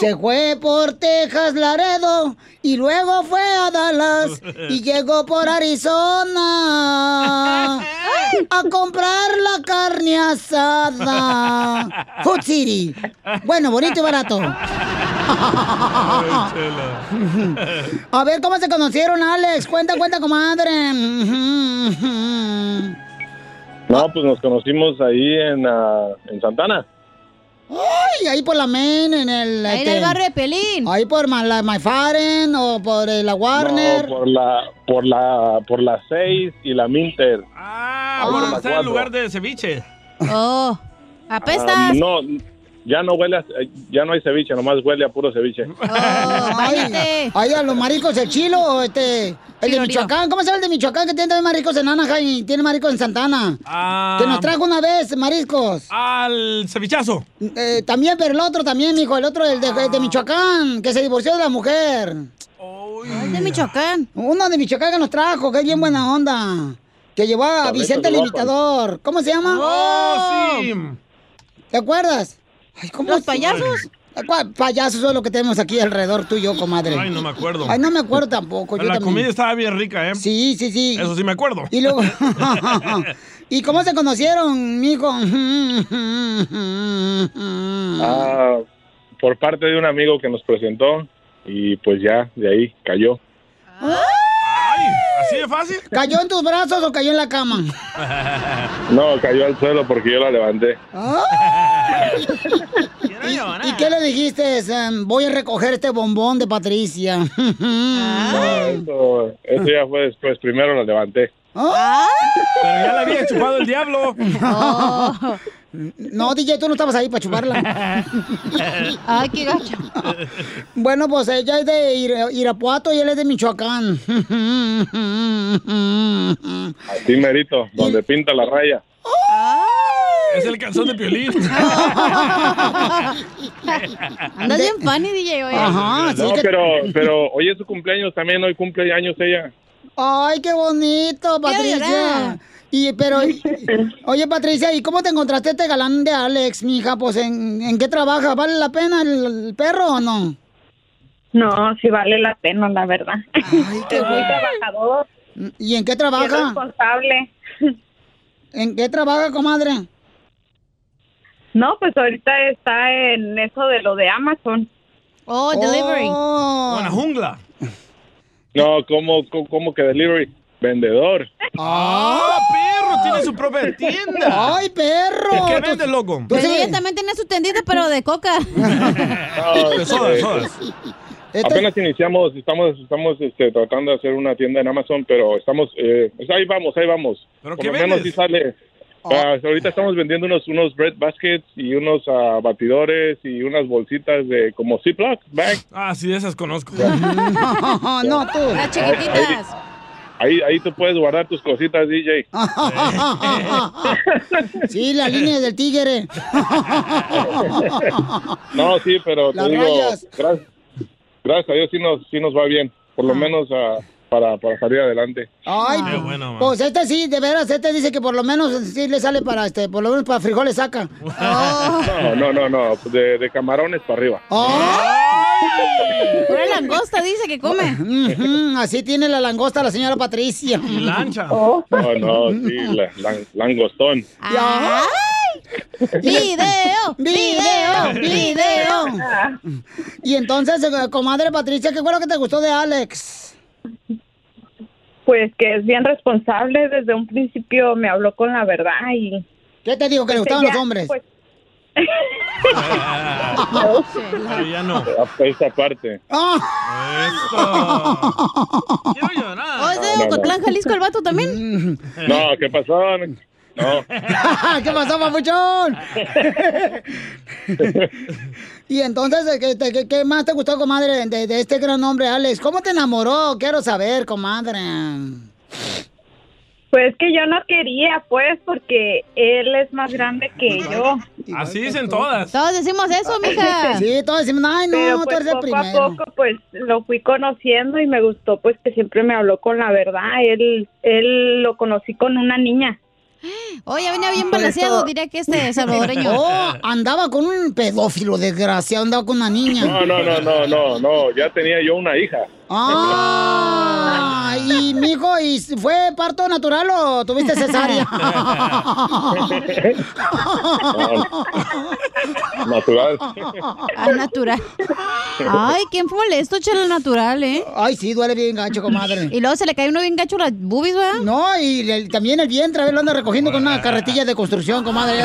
Speaker 1: Se fue por Texas, Laredo. Y luego fue a Dallas. Y llegó por Arizona. A comprar la carne asada. Food City. Bueno, bonito y barato. A ver, ¿cómo se conocieron, Alex? Cuenta, cuenta, comadre.
Speaker 29: No, pues nos conocimos ahí en, ah, en Santana.
Speaker 1: Ay, ahí por la Main, en el...
Speaker 2: Ahí en el barrio de Pelín.
Speaker 1: Ahí por Ma- la MyFaren o por eh, la Warner.
Speaker 29: No, por la, por la, por la 6 y la Minter.
Speaker 3: Ah,
Speaker 29: la
Speaker 3: está en el lugar de ceviche.
Speaker 2: Oh,
Speaker 29: Ah,
Speaker 2: apestas.
Speaker 29: no, ya no huele, a- ya no hay ceviche, nomás huele a puro ceviche.
Speaker 1: Ay, ay, a los maricos el chilo, este, el de Michoacán. ¿Cómo se llama el de Michoacán que tiene también mariscos en Anaheim y tiene mariscos en Santana? Que nos trajo una vez mariscos.
Speaker 3: Al cevichazo.
Speaker 1: Eh, también, pero el otro también, mijo, el otro, el de, el de Michoacán, que se divorció de la mujer.
Speaker 2: ¿El de Michoacán?
Speaker 1: Uno de Michoacán que nos trajo, que es bien buena onda. Que llevó a Vicente el. Imitador. ¿Cómo se llama?
Speaker 3: Oh, sí.
Speaker 1: ¿Te acuerdas? Ay, ¿cómo
Speaker 2: ¿Los payasos?
Speaker 1: ¿Cuál payasos es lo que tenemos aquí alrededor tú y yo, comadre?
Speaker 3: Ay, no me acuerdo.
Speaker 1: Ay, no me acuerdo tampoco.
Speaker 3: Pero
Speaker 1: yo
Speaker 3: la
Speaker 1: también.
Speaker 3: comida estaba bien rica, ¿eh?
Speaker 1: Sí, sí, sí.
Speaker 3: Eso sí me acuerdo.
Speaker 1: Y luego... ¿Y cómo se conocieron, mijo?
Speaker 29: Ah, por parte de un amigo que nos presentó y pues ya de ahí cayó.
Speaker 3: Ay, ¿así de fácil?
Speaker 1: ¿Cayó en tus brazos o cayó en la cama?
Speaker 29: No, cayó al suelo porque yo la levanté.
Speaker 1: ¿Y, y qué le dijiste? Voy a recoger este bombón de Patricia.
Speaker 29: No, eso, eso ya fue después. Primero la levanté.
Speaker 3: Pero ya la había chupado el diablo.
Speaker 1: No, DJ, tú no estabas ahí para chuparla.
Speaker 2: Ay, qué gacho.
Speaker 1: Bueno, pues ella es de Ira- Irapuato y él es de Michoacán.
Speaker 29: Así merito, donde pinta la raya.
Speaker 3: Es el calzón de piolín.
Speaker 2: Andas bien funny, DJ, hoy.
Speaker 1: Ajá, sí
Speaker 29: no,
Speaker 1: que-
Speaker 29: pero, pero hoy es su cumpleaños también, hoy cumple años ella.
Speaker 1: Ay, qué bonito, Patricia. Y, pero, oye, Patricia, ¿y cómo te encontraste este galán de Alex, mija? Pues, ¿en, en qué trabaja? ¿Vale la pena el, el perro o no?
Speaker 16: No, sí vale la pena, la verdad. es muy
Speaker 1: bueno.
Speaker 16: trabajador.
Speaker 1: ¿Y en qué trabaja?
Speaker 16: responsable.
Speaker 1: ¿En qué trabaja, comadre?
Speaker 16: No, pues ahorita está en eso de lo de Amazon.
Speaker 2: Oh, delivery.
Speaker 3: Una jungla.
Speaker 29: No, ¿cómo, cómo, cómo que delivery? Vendedor.
Speaker 3: ¡Ah, perro! Tiene su propia tienda.
Speaker 1: ¡Ay, perro!
Speaker 3: ¿Y qué vende, loco?
Speaker 2: Pues ella también tiene su tendita, pero de coca.
Speaker 29: No,
Speaker 3: De sodas,
Speaker 29: este. Apenas iniciamos, estamos, estamos este, tratando de hacer una tienda en Amazon, pero estamos, eh, pues ahí vamos, ahí vamos.
Speaker 3: ¿Pero
Speaker 29: Por
Speaker 3: qué
Speaker 29: lo menos
Speaker 3: vendes?
Speaker 29: sí sale. Ah, ahorita estamos vendiendo unos, unos bread baskets y unos ah, batidores y unas bolsitas de como Ziploc bag.
Speaker 3: Ah, sí, esas conozco.
Speaker 1: No, no, tú.
Speaker 2: Las chiquititas.
Speaker 29: Ahí, ahí tú puedes guardar tus cositas, DJ.
Speaker 1: Sí, la línea del tigre.
Speaker 29: No, sí, pero te digo, gracias, gracias a Dios sí nos, sí nos va bien, por lo menos ah, para, para salir adelante.
Speaker 1: Ay,
Speaker 3: Qué bueno, man.
Speaker 1: pues este sí, de veras, este dice que por lo menos sí le sale para este, por lo menos para frijoles saca.
Speaker 29: No, no, no, no, de, de camarones para arriba.
Speaker 2: Pura langosta dice que come.
Speaker 1: Así tiene la langosta la señora Patricia.
Speaker 3: Lancha.
Speaker 29: No, no, sí, la- lan- langostón.
Speaker 2: ¡Ay! ¡Video! ¡Video! ¡Video!
Speaker 1: Y entonces, eh, comadre Patricia, ¿qué fue lo que te gustó de Alex?
Speaker 16: Pues que es bien responsable. Desde un principio me habló con la verdad y...
Speaker 1: ¿Qué te dijo? ¿Que le
Speaker 16: Pues
Speaker 1: gustaban
Speaker 16: ella,
Speaker 1: los hombres?
Speaker 16: pues,
Speaker 3: Pero ya no.
Speaker 29: Esa parte.
Speaker 3: Quiero llorar.
Speaker 2: ¿O es de
Speaker 29: No, no,
Speaker 2: Ocotlán,
Speaker 29: no.
Speaker 2: Jalisco, el vato también?
Speaker 29: No, ¿qué pasó? No.
Speaker 1: ¿Qué pasó, papuchón? y entonces, ¿qué, qué- qué más te gustó, comadre, de, de este gran hombre, Alex? ¿Cómo te enamoró? Quiero saber, comadre.
Speaker 16: Pues que yo no quería, pues, porque él es más grande que yo.
Speaker 3: Así dicen todas.
Speaker 2: Todos decimos eso, mija.
Speaker 1: Sí, todos decimos, ay, no,
Speaker 16: Pero
Speaker 1: tú
Speaker 16: pues
Speaker 1: eres el
Speaker 16: poco
Speaker 1: primero.
Speaker 16: a poco, pues, lo fui conociendo y me gustó, pues, que siempre me habló con la verdad. Él, él lo conocí con una niña.
Speaker 2: Oh, ya venía bien balanceado, diría que este salvadoreño.
Speaker 1: Oh, andaba con un pedófilo desgraciado, andaba con una niña.
Speaker 29: No, no, no, no, no, no, ya tenía yo una hija.
Speaker 1: Ah, y mijo, ¿y fue parto natural o tuviste cesárea?
Speaker 29: Natural.
Speaker 2: Ah, natural. Ay, ¿quién fue molesto, chela natural, eh?
Speaker 1: Ay, sí, duele bien gacho, comadre.
Speaker 2: Y luego se le cae uno bien gacho las boobies, ¿verdad?
Speaker 1: No, y el- también el vientre, a ver, lo anda recogiendo con una carretilla de construcción, comadre.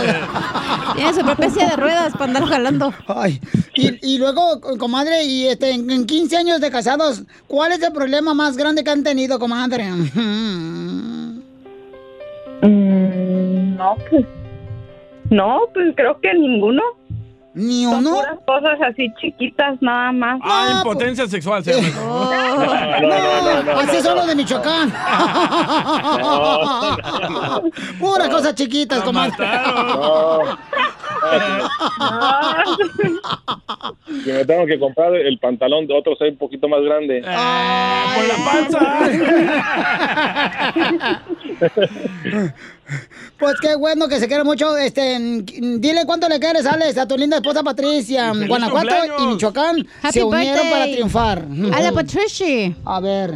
Speaker 2: Tiene su propia silla de ruedas para andar jalando.
Speaker 1: Ay, y, y luego, comadre, y este, en en 15 años de casados, ¿cuál es el problema más grande que han tenido, comadre?
Speaker 16: Mm, no, pues, no, pues creo que ninguno.
Speaker 1: Ni
Speaker 16: Son
Speaker 1: uno.
Speaker 16: puras cosas así chiquitas, nada más.
Speaker 3: Ah, impotencia sexual se llama.
Speaker 1: Oh.
Speaker 29: No, no, no, no,
Speaker 1: Así
Speaker 29: no,
Speaker 1: son
Speaker 29: no.
Speaker 1: los de Michoacán. Puras cosas chiquitas, comadre.
Speaker 29: No. Si me tengo que comprar el pantalón de otro, soy un poquito más grande.
Speaker 3: Por la
Speaker 1: Pues qué bueno que se quiere mucho. Este, dile cuánto le quieres, Alex, a tu linda esposa Patricia.
Speaker 3: feliz
Speaker 1: Guanajuato
Speaker 3: cumpleaños.
Speaker 1: y Michoacán
Speaker 2: Happy
Speaker 1: se unieron
Speaker 2: birthday.
Speaker 1: para triunfar.
Speaker 2: A la Patricia.
Speaker 1: A ver.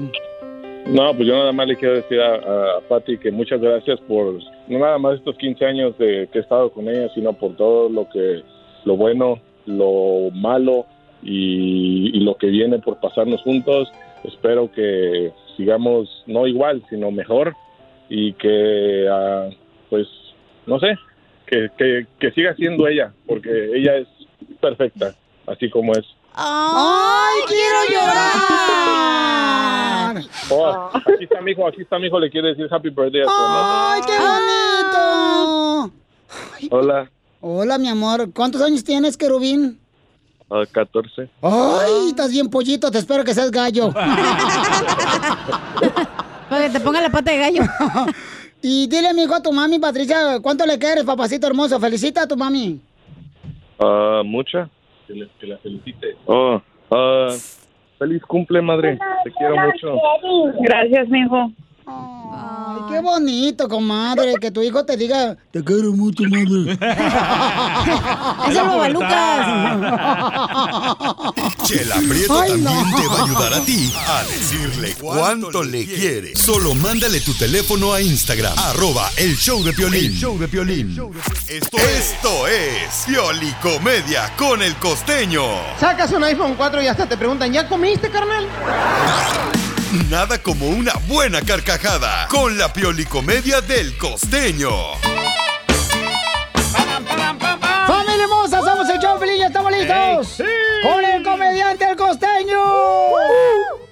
Speaker 29: No, pues yo nada más le quiero decir a, a Patti que muchas gracias por no nada más estos 15 años de que he estado con ella, sino por todo lo que lo bueno, lo malo y, y lo que viene por pasarnos juntos. Espero que sigamos no igual, sino mejor y que ah, pues no sé, que, que, que siga siendo ella, porque ella es perfecta, así como es.
Speaker 1: ¡Ay, quiero llorar!
Speaker 29: Oh, aquí está mi hijo, aquí está mi hijo, le quiere decir happy birthday a su mamá.
Speaker 1: ¡Ay, qué bonito!
Speaker 29: Hola,
Speaker 1: Hola, mi amor. ¿Cuántos años tienes, querubín?
Speaker 29: ah, 14.
Speaker 1: Ay, estás bien pollito. Te espero que seas gallo.
Speaker 2: Para que te ponga la pata de gallo.
Speaker 1: y dile, mi hijo, a tu mami, Patricia, ¿cuánto le quieres, papacito hermoso? Felicita a tu mami.
Speaker 29: Ah, ¿Mucha? Que, le- que la felicite. Oh, ah, feliz cumple, madre. Te quiero mucho.
Speaker 16: Gracias, mijo.
Speaker 1: Ay, Qué bonito, comadre, que tu hijo te diga, te quiero mucho, madre.
Speaker 2: Es el Babalucas.
Speaker 6: Chela Prieto
Speaker 1: Ay,
Speaker 6: también
Speaker 1: no.
Speaker 6: te va a ayudar a ti a decirle cuánto le quiere. Solo mándale tu teléfono a Instagram, arroba el show de Piolín. El show de Piolín. Esto, esto es Piolicomedia con el costeño.
Speaker 13: Sacas un iPhone 4 y hasta te preguntan, ¿ya comiste, carnal?
Speaker 6: Nada como una buena carcajada con la Piolicomedia del costeño.
Speaker 1: ¡Familia hermosa! ¡Somos el show! ¡Ya estamos listos! ¡Con el comediante El Costeño!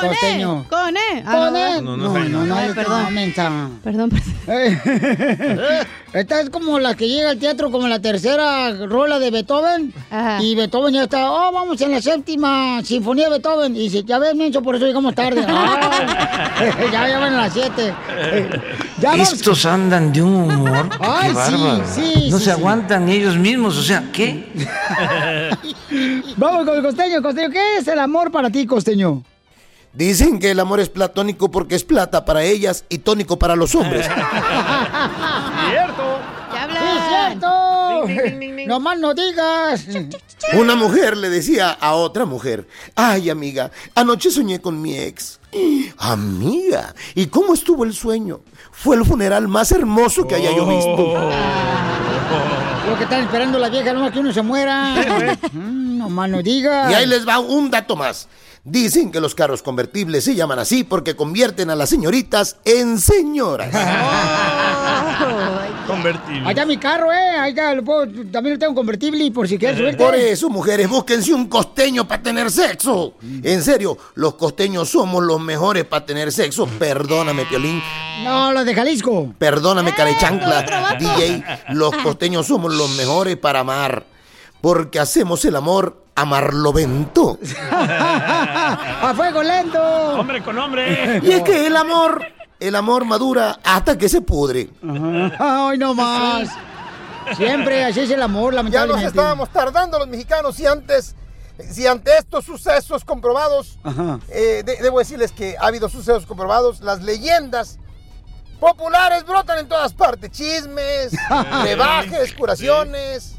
Speaker 2: Con
Speaker 1: Costeño.
Speaker 2: E, con E. Ah,
Speaker 1: Con
Speaker 2: no. ¿verdad?
Speaker 1: No, no, no,
Speaker 2: Ay, perdón.
Speaker 1: no, mensa.
Speaker 2: Perdón, perdón.
Speaker 1: Esta es como la que llega al teatro como la tercera rola de Beethoven. Y Beethoven ya está, oh, vamos en la séptima sinfonía de Beethoven. Y dice, ya ves, menso, por eso llegamos tarde. Ay, ya, ya van a las siete. Ya vamos.
Speaker 30: Estos andan de un humor.
Speaker 1: Ay,
Speaker 30: qué
Speaker 1: sí,
Speaker 30: bárbaro.
Speaker 1: sí,
Speaker 30: no
Speaker 1: sí,
Speaker 30: se
Speaker 1: sí.
Speaker 30: aguantan ellos mismos. O sea, ¿qué?
Speaker 1: Vamos con el costeño, costeño. ¿Qué es el amor para ti, costeño?
Speaker 3: Dicen que el amor es platónico porque es plata para ellas y tónico para los hombres.
Speaker 1: ¡Cierto! ¡Sí, cierto! ¡No más no digas!
Speaker 3: Una mujer le decía a otra mujer, ay amiga, anoche soñé con mi ex. Amiga, ¿y cómo estuvo el sueño? Fue el funeral más hermoso que haya yo visto.
Speaker 1: Lo que están esperando la vieja, no que uno se muera. Mm, no más no digas.
Speaker 3: Y ahí les va un dato más. Dicen que los carros convertibles se llaman así porque convierten a las señoritas en señoras.
Speaker 31: Convertible.
Speaker 1: Allá mi carro, ¿eh? Lo puedo- también lo tengo convertible por si quieres subirte.
Speaker 3: Por eso, mujeres, búsquense un costeño para tener sexo. En serio, los costeños somos los mejores para tener sexo. Perdóname, Piolín.
Speaker 1: No, los de Jalisco.
Speaker 3: Perdóname, carechancla. DJ, los costeños somos los mejores para amar. Porque hacemos el amor amarlovento.
Speaker 1: ¡A fuego lento!
Speaker 31: Hombre con hombre.
Speaker 3: Y es que el amor, el amor madura hasta que se pudre.
Speaker 1: Ay, no más. Siempre así es el amor,
Speaker 13: Ya nos estábamos tardando los mexicanos y antes, si ante estos sucesos comprobados,
Speaker 1: Ajá.
Speaker 13: eh, de- debo decirles que ha habido sucesos comprobados, las leyendas populares brotan en todas partes, chismes, brebajes, curaciones,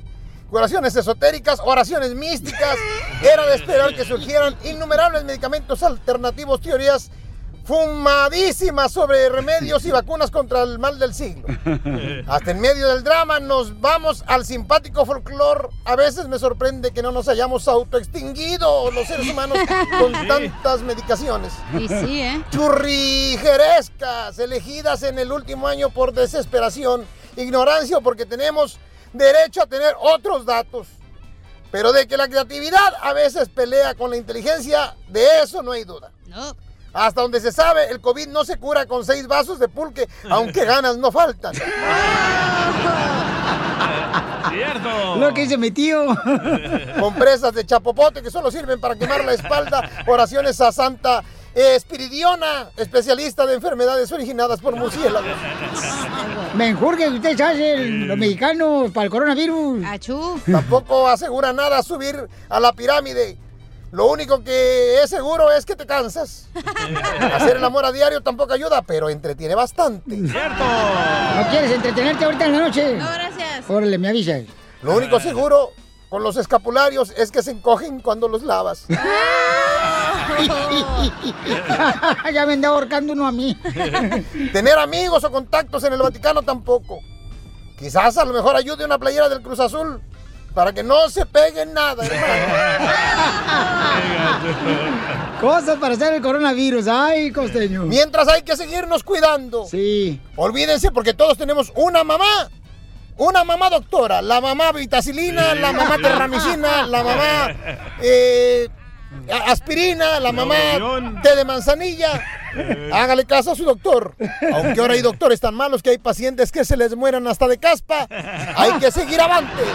Speaker 13: curaciones esotéricas, oraciones místicas. Era de esperar que surgieran innumerables medicamentos alternativos, teorías fumadísimas sobre remedios y vacunas contra el mal del siglo. Hasta en medio del drama nos vamos al simpático folclore. A veces me sorprende que no nos hayamos autoextinguido los seres humanos con tantas medicaciones.
Speaker 2: Y sí, ¿eh?
Speaker 13: Churrijerescas, elegidas en el último año por desesperación, ignorancia o porque tenemos derecho a tener otros datos. Pero de que la creatividad a veces pelea con la inteligencia, de eso no hay duda. Hasta donde se sabe, el COVID no se cura con seis vasos de pulque, aunque ganas no faltan.
Speaker 31: Cierto.
Speaker 1: Lo que dice mi tío.
Speaker 13: Compresas de chapopote que solo sirven para quemar la espalda. Oraciones a Santa Espiridiona, especialista de enfermedades originadas por murciélagos.
Speaker 1: Mejor que ustedes hacen los mexicanos para el coronavirus.
Speaker 2: Achú.
Speaker 13: Tampoco asegura nada subir a la pirámide. Lo único que es seguro es que te cansas. Hacer el amor a diario tampoco ayuda, pero entretiene bastante.
Speaker 1: ¿No quieres entretenerte ahorita en la noche?
Speaker 2: No, gracias.
Speaker 1: Órale, me avisas.
Speaker 13: Lo único seguro con los escapularios es que se encogen cuando los lavas.
Speaker 1: ya me anda ahorcando uno a mí.
Speaker 13: Tener amigos o contactos en el Vaticano tampoco. Quizás a lo mejor ayude una playera del Cruz Azul para que no se peguen nada, hermano.
Speaker 1: Cosas para hacer el coronavirus. Ay, costeño.
Speaker 13: Mientras hay que seguirnos cuidando.
Speaker 1: Sí.
Speaker 13: Olvídense porque todos tenemos una mamá. Una mamá doctora. La mamá vitacilina, la mamá terramicina, la mamá eh, aspirina, la mamá té de manzanilla. Hágale caso a su doctor. Aunque ahora hay doctores tan malos que hay pacientes que se les mueran hasta de caspa, hay que seguir avantes.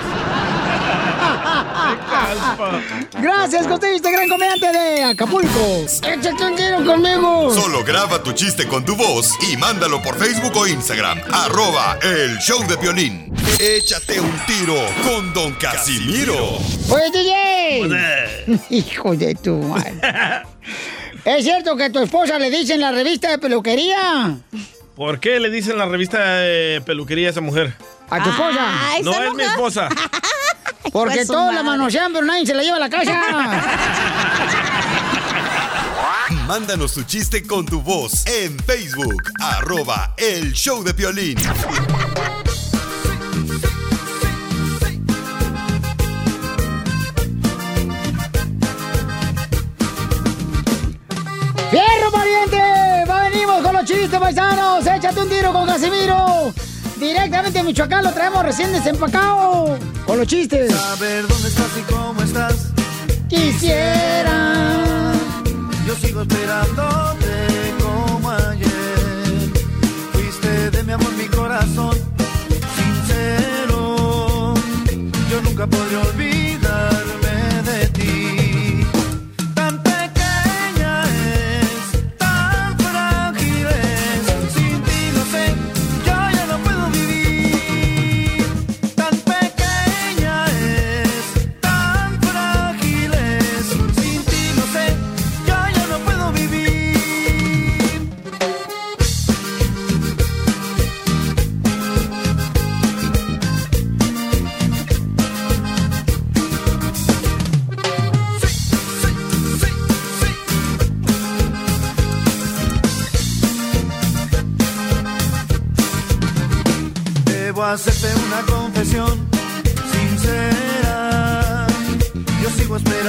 Speaker 1: Gracias, costeño, este gran comediante de Acapulco. Échate un tiro conmigo.
Speaker 6: Solo graba tu chiste con tu voz y mándalo por Facebook o Instagram. Arroba el show de violín. Échate un tiro con Don Casimiro.
Speaker 1: Oye, DJ. Hijo de tu madre.
Speaker 23: ¿Es cierto que a tu esposa le dicen la revista de peluquería?
Speaker 3: ¿Por qué le dicen la revista de peluquería a esa mujer?
Speaker 23: ¿A tu esposa?
Speaker 3: no es mi esposa.
Speaker 23: Porque todos la manosean, pero nadie se la lleva a la casa.
Speaker 6: Mándanos tu chiste con tu voz en Facebook, arroba el show de Piolín.
Speaker 23: ¡Fierro, pariente! ¡Va, venimos con los chistes, paisanos! ¡Échate un tiro con Casimiro! Directamente a Michoacán lo traemos recién desempacado. Con los chistes.
Speaker 28: Saber dónde estás y cómo estás.
Speaker 23: Quisiera.
Speaker 28: Yo sigo esperándote como ayer. Fuiste de mi amor mi corazón. Sincero. Yo nunca podré olvidarme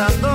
Speaker 28: sigo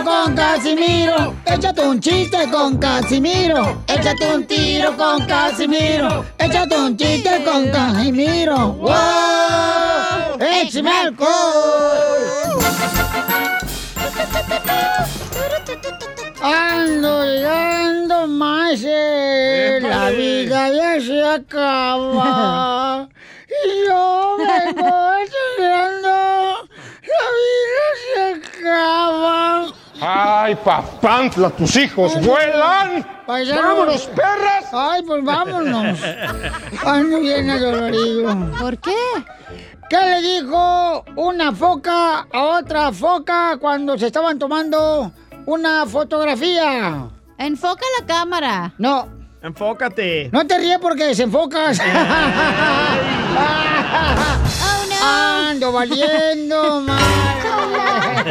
Speaker 1: tiro con Casimiro. Échate un chiste con Casimiro. Échate un tiro con Casimiro. Échate un chiste con Casimiro. ¡Wow! ¡Échame alcohol! Ando llegando más, la vida ya se acaba. Y yo vengo estudiando, la vida se acaba.
Speaker 32: ¡Ay, papantla, tus hijos vuelan! ¡Vámonos, perras!
Speaker 1: Ay, pues vámonos. Ando bien adolorido. ¿Por qué? ¿Qué le dijo una foca a otra foca cuando se estaban tomando una fotografía? Enfoca la cámara. No,
Speaker 3: Enfócate.
Speaker 1: no te ríes porque desenfocas. Ando valiendo, Ay,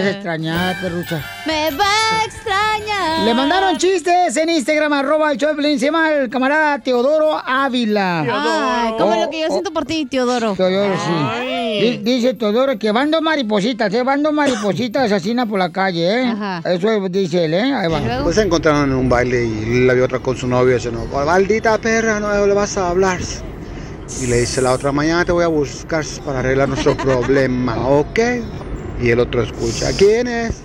Speaker 1: Vas a extrañar, perrucha.
Speaker 2: Me va a extrañar.
Speaker 23: Le mandaron chistes en Instagram, arroba el Piolín. Se llama el camarada Teodoro Ávila.
Speaker 2: Ay, como
Speaker 23: Oh,
Speaker 2: lo que yo siento por ti, Teodoro.
Speaker 23: Teodoro, sí. Di- Dice Teodoro que van dos maripositas, ¿eh? Van dos maripositas asesinas por la calle, ¿eh? Eso dice él, ¿eh? Ahí va.
Speaker 33: Pues se encontraron en un baile y la vio otra con su novio y dice, no, maldita perra, no le vas a hablar. Y le dice la otra, mañana te voy a buscar para arreglar nuestro problema, ¿ok? Y el otro escucha, ¿quién es?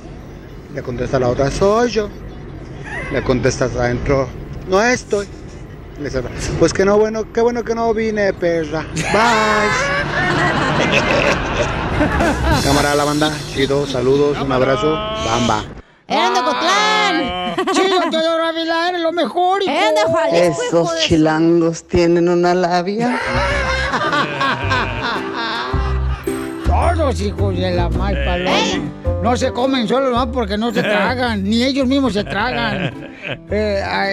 Speaker 33: Le contesta la otra, soy yo. Le contesta adentro, no estoy. Le dice, pues que no, bueno, qué bueno que no vine, perra. Bye. Cámara de la banda, chido, saludos, un abrazo, bamba.
Speaker 2: ¡Eran de Cotlán!
Speaker 1: Chido, Teodoro Ávila, eres lo mejor, hijo.
Speaker 2: ¡Eran de Jalisco, hijo
Speaker 34: Esos
Speaker 2: de-
Speaker 34: chilangos tienen una labia.
Speaker 1: Esos hijos de la mal paloma. No se comen solo nomás porque no se tragan, ni ellos mismos se tragan. Eh, ay,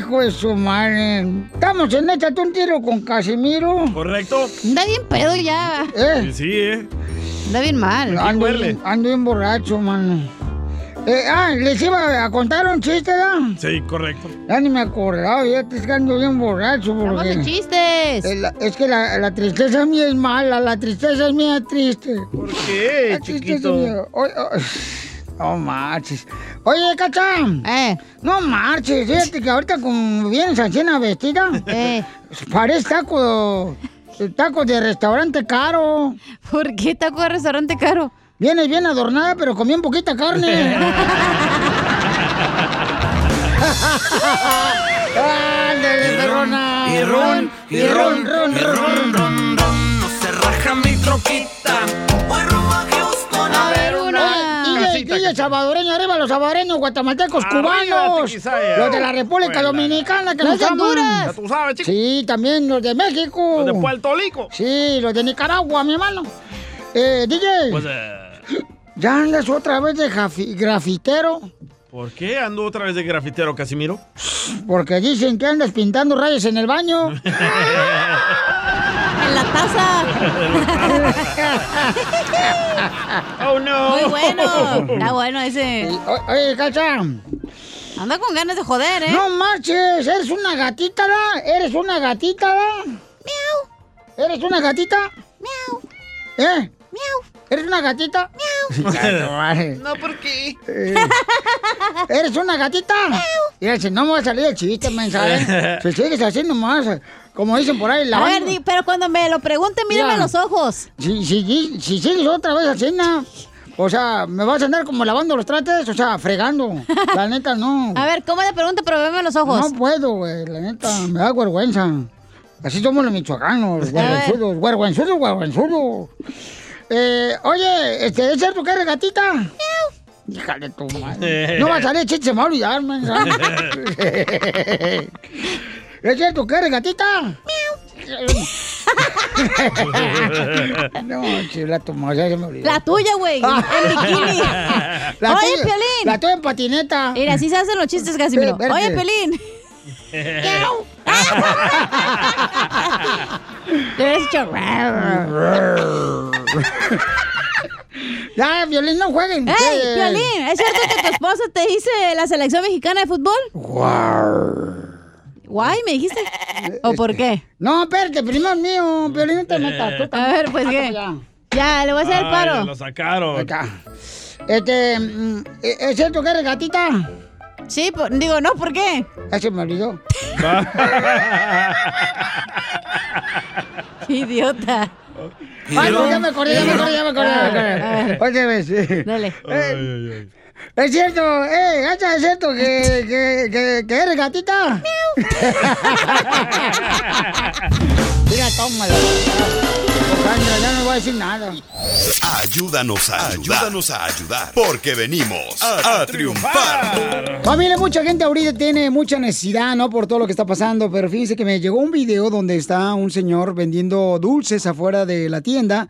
Speaker 1: eh, de su madre. Estamos en Échate un tiro con Casimiro.
Speaker 3: ¿Correcto?
Speaker 2: Anda bien pedo ya.
Speaker 1: ¿Eh?
Speaker 3: Sí, ¿eh?
Speaker 2: Anda bien mal.
Speaker 1: Ando bien borracho, mano. Eh, ah, les iba a contar un chiste, ¿verdad?
Speaker 3: Sí, correcto.
Speaker 1: Ya ni me acordaba, ya te estoy ando bien borracho. Porque
Speaker 2: de chistes.
Speaker 1: Eh, la- Es, que la, la tristeza mía es mala, la tristeza es mía triste.
Speaker 3: ¿Por qué,
Speaker 1: La
Speaker 3: chiquito?
Speaker 1: mía- Oye, oye, No marches. Oye, Cacha.
Speaker 2: Eh.
Speaker 1: No marches. Fíjate que ahorita como vienes así en la vestida.
Speaker 2: Eh.
Speaker 1: Parece taco, taco de restaurante caro.
Speaker 2: ¿Por qué taco de restaurante caro?
Speaker 1: Vienes bien adornada, pero con bien poquita carne. ¡Ándale, perrona!
Speaker 14: y ron, y ron,
Speaker 1: ron,
Speaker 14: y ron, ron, ron, no se raja mi troquita. Voy rumbo a Houston a ver una.
Speaker 1: DJ, DJ salvadoreño, arriba los salvadoreños, guatemaltecos,
Speaker 14: Arriba,
Speaker 1: cubanos,
Speaker 14: Tiquisaya.
Speaker 1: los de la República
Speaker 14: Buena.
Speaker 1: Dominicana que
Speaker 14: Los
Speaker 1: nos
Speaker 14: de
Speaker 1: aman.
Speaker 14: Honduras. Ya tú sabes, chico.
Speaker 1: Sí, también los de México.
Speaker 3: Los de Puerto Rico.
Speaker 1: Sí, los de Nicaragua, mi hermano. Eh, DJ,
Speaker 3: Pues, eh,
Speaker 1: ¿ya andas otra vez de grafitero?
Speaker 3: ¿Por qué ando otra vez de grafitero, Casimiro?
Speaker 1: Porque dicen que andas pintando rayas en el baño.
Speaker 2: En la taza.
Speaker 3: oh, no.
Speaker 2: Muy bueno. Está bueno ese.
Speaker 1: Oye, Cacha.
Speaker 2: Anda con ganas de joder, ¿eh?
Speaker 1: No marches, eres una gatita, ¿da? Eres una gatita, ¿da? Miau. ¿Eres una gatita? Miau. ¿Eh? Miau. ¿Eres una gatita? Miau.
Speaker 14: No, ¿por qué?
Speaker 1: ¿Eres una gatita? Mira, si no me va a salir el chiste, mensaje. Si sigues así nomás, como dicen por ahí, la
Speaker 2: A ver, di- pero cuando me lo pregunte, mírame los ojos.
Speaker 1: Si, si, si sigues otra vez así, na, o sea, ¿me vas a andar como lavando los trates? O sea, fregando. La neta, no.
Speaker 2: A ver, ¿cómo le pregunto? Pero veme los ojos.
Speaker 1: No puedo, güey, la neta, me da vergüenza. Así somos los michoacanos, vergüenzudos, vergüenzudos, vergüenzudos. Eh, oye, este, ¿es cierto que eres gatita? Híjale tu madre. No va a salir chiste, se me va a olvidar, man. ¿Es cierto que eres gatita? no, chila, tu madre, se me olvidó.
Speaker 2: La tuya, güey. En bikini.
Speaker 1: La
Speaker 2: Oye,
Speaker 1: tuya-
Speaker 2: Piolín.
Speaker 1: La tuya en patineta.
Speaker 2: Mira, así se hacen los chistes, Casimiro. Oye, Pelín. Le hubieras dicho.
Speaker 1: Ya, Violín, no jueguen.
Speaker 2: ¡Ey, Piolín! ¿Es cierto que tu esposa te dice la selección mexicana de fútbol? ¿Guay, me dijiste? ¿O por qué?
Speaker 1: No, espérate, primero es mío. Violín, no te metas. tú
Speaker 2: A
Speaker 1: también.
Speaker 2: ver, pues, ¿qué?
Speaker 1: Ya.
Speaker 2: Ya, le voy a hacer el
Speaker 3: Ay,
Speaker 2: paro.
Speaker 3: Lo sacaron.
Speaker 1: Este, mm, ¿es cierto que eres gatita?
Speaker 2: Sí, digo, no, ¿por qué?
Speaker 1: Ya se me olvidó.
Speaker 2: Qué idiota.
Speaker 1: Ay, no, ya me acordé, ya me acordé, ya me acordé. ya me acordé.
Speaker 2: A ver.
Speaker 1: Otra vez. sí.
Speaker 2: Dale.
Speaker 1: Eh, Es cierto, eh, gacha, es cierto que, que, que, que eres gatita. Mira, tómala. Sandra, ya no voy a decir nada.
Speaker 6: Ayúdanos a ayudar. Ayúdanos a ayudar. Porque venimos a, a triunfar.
Speaker 1: Familia, mucha gente ahorita tiene mucha necesidad, ¿no? Por todo lo que está pasando, pero fíjense que me llegó un video donde está un señor vendiendo dulces afuera de la tienda.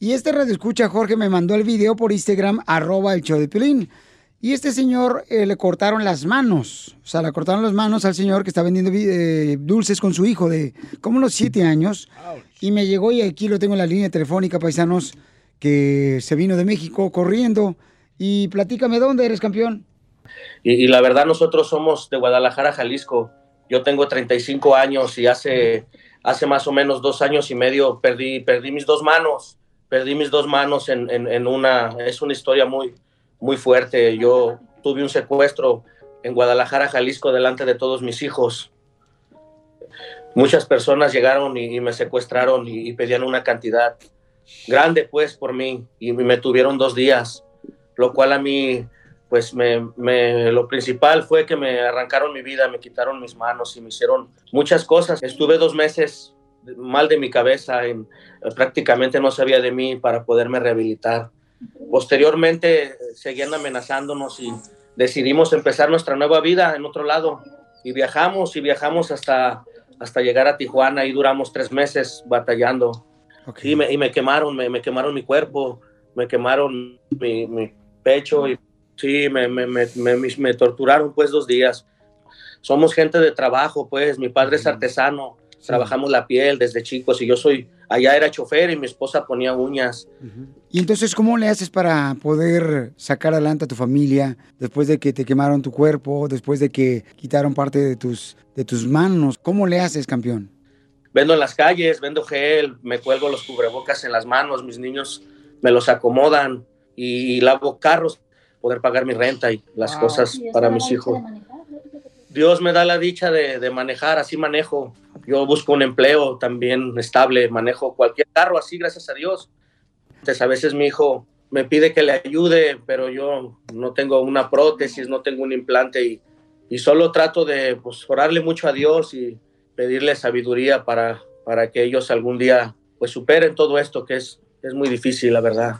Speaker 1: Y este radio escucha, Jorge, me mandó el video por Instagram, arroba el show de Pilín. Y este señor eh, le cortaron las manos. O sea, le cortaron las manos al señor que está vendiendo eh, dulces con su hijo de como unos siete años. Y me llegó y aquí lo tengo en la línea telefónica, paisanos, que se vino de México corriendo. Y platícame, ¿dónde eres campeón?
Speaker 35: Y, y la verdad nosotros somos de Guadalajara, Jalisco. Yo tengo 35 años y hace, hace más o menos dos años y medio perdí, perdí mis dos manos. Perdí mis dos manos en, en- en una... Es una historia muy, muy fuerte. Yo tuve un secuestro en Guadalajara, Jalisco, delante de todos mis hijos. Muchas personas llegaron y, me secuestraron y, pedían una cantidad grande, pues, por mí. Y me tuvieron dos días, lo cual a mí pues me- lo principal fue que me arrancaron mi vida, me quitaron mis manos y me hicieron muchas cosas. Estuve dos meses mal de mi cabeza, en, prácticamente no sabía de mí para poderme rehabilitar. Posteriormente eh, seguían amenazándonos y decidimos empezar nuestra nueva vida en otro lado. Y viajamos y viajamos hasta, hasta llegar a Tijuana. Y duramos tres meses batallando. Y, me, y me quemaron, me, me quemaron mi cuerpo, me quemaron mi, mi pecho y sí, me, me, me, me, me torturaron pues dos días. Somos gente de trabajo, pues mi padre es artesano, trabajamos la piel desde chicos y yo soy, allá era chofer y mi esposa ponía uñas.
Speaker 23: Y entonces, ¿cómo le haces para poder sacar adelante a tu familia después de que te quemaron tu cuerpo, después de que quitaron parte de tus, de tus manos? ¿Cómo le haces, campeón?
Speaker 35: Vendo en las calles, vendo gel, me cuelgo los cubrebocas en las manos, mis niños me los acomodan y, lavo carros, poder pagar mi renta y las cosas para mis hijos. Dios me da la dicha de, de manejar, así manejo. Yo busco un empleo también estable, manejo cualquier carro así, gracias a Dios. Entonces, a veces mi hijo me pide que le ayude, pero yo no tengo una prótesis, no tengo un implante y, y solo trato de pues, orarle mucho a Dios y pedirle sabiduría para, para que ellos algún día pues superen todo esto que es, es muy difícil, la verdad.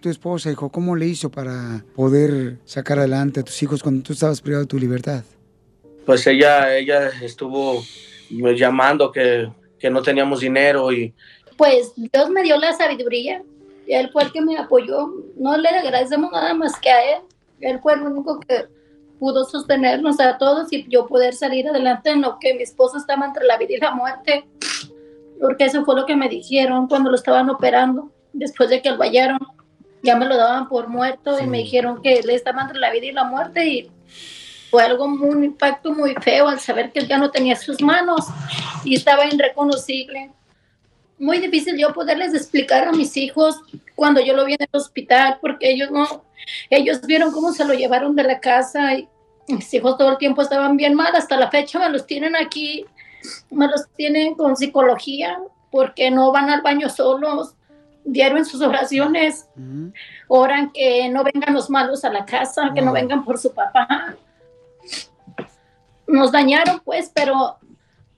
Speaker 23: Tu esposa, hijo, ¿cómo le hizo para poder sacar adelante a tus hijos cuando tú estabas privado de tu libertad?
Speaker 35: Pues ella, ella estuvo llamando que, que no teníamos dinero y
Speaker 36: Pues Dios me dio la sabiduría. y Él fue el que me apoyó. No le agradecemos nada más que a Él. Él fue el único que pudo sostenernos a todos y yo poder salir adelante en lo que mi esposo estaba entre la vida y la muerte. Porque eso fue lo que me dijeron cuando lo estaban operando. Después de que lo hallaron, ya me lo daban por muerto y me dijeron que él estaba entre la vida y la muerte y fue algo muy, un impacto muy feo al saber que él ya no tenía sus manos y estaba irreconocible. Muy difícil yo poderles explicar a mis hijos cuando yo lo vi en el hospital, porque ellos no, ellos vieron cómo se lo llevaron de la casa y mis hijos todo el tiempo estaban bien mal, hasta la fecha me los tienen aquí, me los tienen con psicología, porque no van al baño solos, diario en sus oraciones, oran que no vengan los malos a la casa, que no vengan por su papá. Nos dañaron pues, pero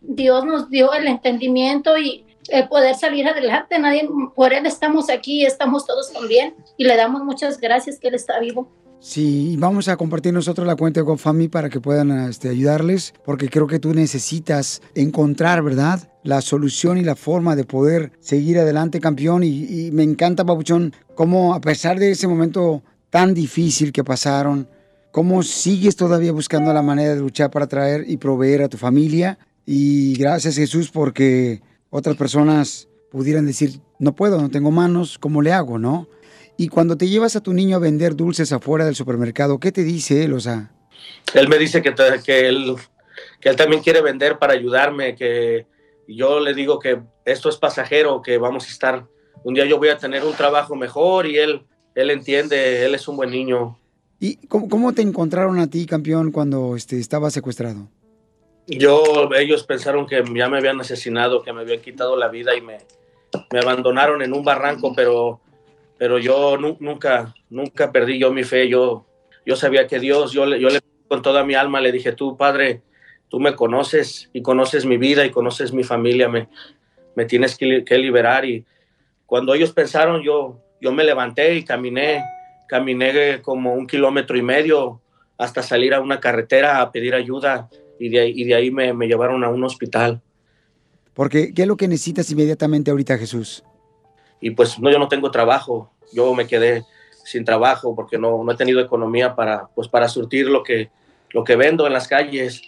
Speaker 36: Dios nos dio el entendimiento y el poder salir adelante. Nadie, por Él estamos aquí, estamos todos con bien y le damos muchas gracias que Él está vivo.
Speaker 23: Sí, vamos a compartir nosotros la cuenta de GoFundMe para que puedan este, ayudarles, porque creo que tú necesitas encontrar, ¿verdad? La solución y la forma de poder seguir adelante, campeón. Y, me encanta, Pabuchón, cómo a pesar de ese momento tan difícil que pasaron, cómo sigues todavía buscando la manera de luchar para traer y proveer a tu familia. Y gracias, Jesús, porque otras personas pudieran decir, no puedo, no tengo manos, ¿cómo le hago, no? Y cuando te llevas a tu niño a vender dulces afuera del supermercado, ¿qué te dice él? O sea,
Speaker 35: él me dice que, que, él, que él también quiere vender para ayudarme, que yo le digo que esto es pasajero, que vamos a estar, un día yo voy a tener un trabajo mejor y él, él entiende, él es un buen niño.
Speaker 23: ¿Y cómo, cómo te encontraron a ti, campeón, cuando este, estabas secuestrado?
Speaker 35: Yo, ellos pensaron que ya me habían asesinado, que me habían quitado la vida y me, me abandonaron en un barranco, pero, pero yo nu- nunca, nunca perdí yo mi fe. Yo, yo sabía que Dios, yo yo le con toda mi alma le dije, tú, Padre, tú me conoces y conoces mi vida y conoces mi familia, me, me tienes que, que liberar. Y cuando ellos pensaron, yo, yo me levanté y caminé, caminé como un kilómetro y medio hasta salir a una carretera a pedir ayuda y de ahí, y de ahí me, me llevaron a un hospital.
Speaker 23: Porque, ¿qué es lo que necesitas inmediatamente ahorita, Jesús?
Speaker 35: Y pues no, yo no tengo trabajo, yo me quedé sin trabajo porque no, no he tenido economía para, pues, para surtir lo que, lo que vendo en las calles.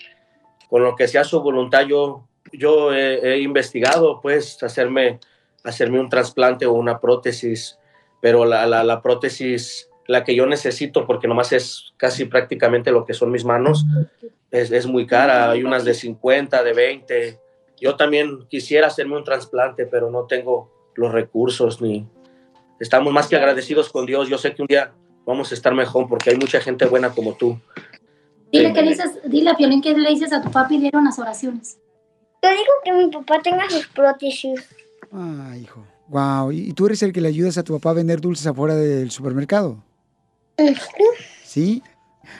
Speaker 35: Con lo que sea su voluntad, yo, yo he, he investigado pues hacerme, hacerme un trasplante o una prótesis, pero la, la, la prótesis, la que yo necesito, porque nomás es casi prácticamente lo que son mis manos, es, es muy cara. Hay unas de 50, de 20. Yo también quisiera hacerme un trasplante, pero no tengo los recursos ni... Estamos más que agradecidos con Dios. Yo sé que un día vamos a estar mejor porque hay mucha gente buena como tú.
Speaker 36: Dile, que le dices, dile a Piolín que le dices a tu papi y dieron las oraciones.
Speaker 34: Yo digo que mi papá tenga sus prótesis.
Speaker 23: Ah, hijo. Wow. ¿Y y tú eres el que le ayudas a tu papá a vender dulces afuera del supermercado? ¿Sí?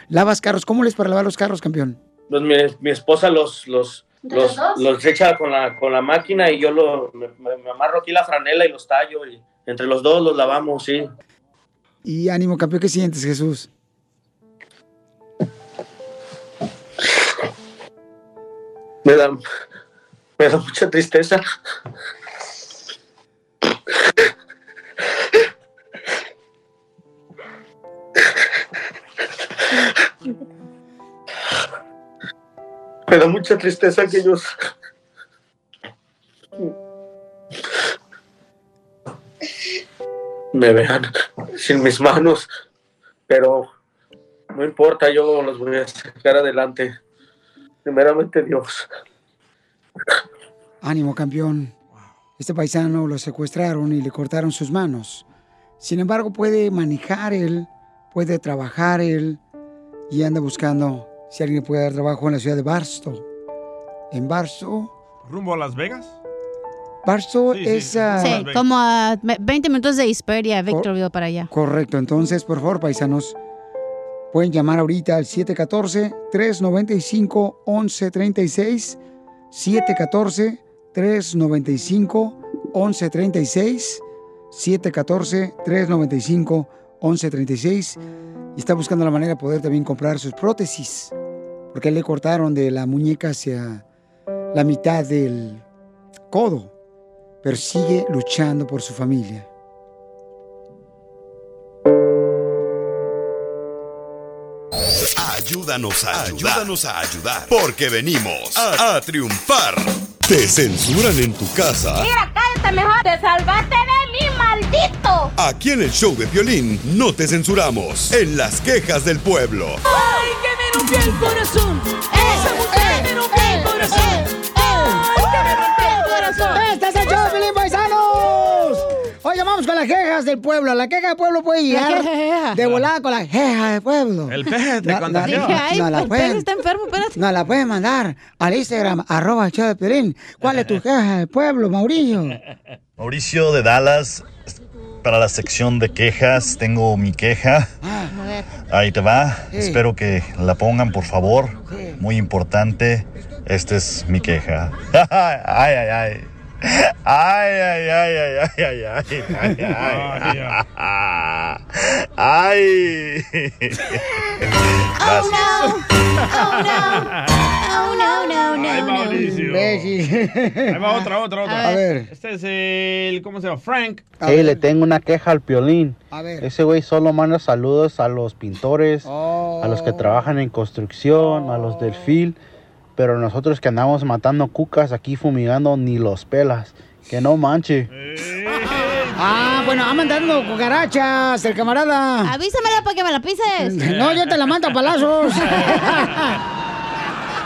Speaker 23: ¿Lavas carros? ¿Cómo les para lavar los carros, campeón?
Speaker 35: Pues mi, mi esposa los, los,
Speaker 23: ¿De
Speaker 35: los,
Speaker 23: los
Speaker 35: echa con la, con la máquina y yo lo, me, me- me amarro aquí la franela y los tallo y entre los dos los lavamos, sí.
Speaker 23: Y ánimo, campeón, ¿qué sientes, Jesús?
Speaker 35: Me da, Me da mucha tristeza. Me da mucha tristeza que ellos me vean sin mis manos, pero no importa, yo los voy a sacar adelante. Primeramente Dios.
Speaker 1: Ánimo, campeón. Este paisano lo secuestraron y le cortaron sus manos. Sin embargo, puede manejar él, puede trabajar él y anda buscando si alguien le puede dar trabajo en la ciudad de Barstow. En Barstow,
Speaker 3: ¿Rumbo a Las Vegas?
Speaker 1: Barstow es... ah,
Speaker 2: Sí, como a me- 20 minutos de Hesperia, Victorville para allá.
Speaker 1: Correcto, entonces, por favor, paisanos, pueden llamar ahorita al 714-395-1136. 714-395-1136. 714-395-1136. Y está buscando la manera de poder también comprar sus prótesis. Porque le cortaron de la muñeca hacia la mitad del codo. Pero sigue luchando por su familia.
Speaker 6: Ayúdanos a ayudar. Ayúdanos a ayudar. Porque venimos a, a triunfar. ¿Te censuran en tu casa?
Speaker 5: Mira, cállate mejor. Te salvaste de mí, maldito.
Speaker 6: Aquí en el show de violín no te censuramos. En las quejas del pueblo.
Speaker 5: Ay, que me rompió el corazón. Esa mujer me rompió el corazón. Ay, que me rompió el corazón.
Speaker 1: ¡Este es el show, Paisanos! Oye, vamos con las quejas del pueblo. La queja del pueblo puede llegar de volada con la queja del pueblo.
Speaker 3: El peje te
Speaker 1: No, no,
Speaker 3: contagió.
Speaker 1: no,
Speaker 2: Dije, ay,
Speaker 1: no la
Speaker 2: el
Speaker 1: pueden-
Speaker 2: peje está enfermo, espérate.
Speaker 1: Nos la pueden mandar al Instagram, arroba show de. ¿Cuál es tu queja del pueblo, Mauricio?
Speaker 37: Mauricio de Dallas, para la sección de quejas, tengo mi queja. Ahí te va.
Speaker 1: Sí.
Speaker 37: Espero que la pongan, por favor. Muy importante. Esta es mi queja. Ay, ay, ay. Ay, ay, ay, ay, ay, ay, ay, ay, ay. Ay. Gracias.
Speaker 2: Oh, no, no, no,
Speaker 3: Ay,
Speaker 2: no.
Speaker 3: Mauricio.
Speaker 1: Imbécil.
Speaker 3: Ahí va otra, otra, otra.
Speaker 1: A ver.
Speaker 3: Este es el, ¿cómo se llama? Frank.
Speaker 23: Hey, le tengo una queja al Piolín.
Speaker 1: A ver.
Speaker 23: Ese güey solo manda saludos a los pintores, a los que trabajan en construcción, a los del fil. Pero nosotros que andamos matando cucas aquí fumigando ni los pelas. Que no manche.
Speaker 1: Ah, bueno, va mandando cucarachas, el camarada.
Speaker 2: Avísamela para que me la pises.
Speaker 1: No, yo te la mando a palazos.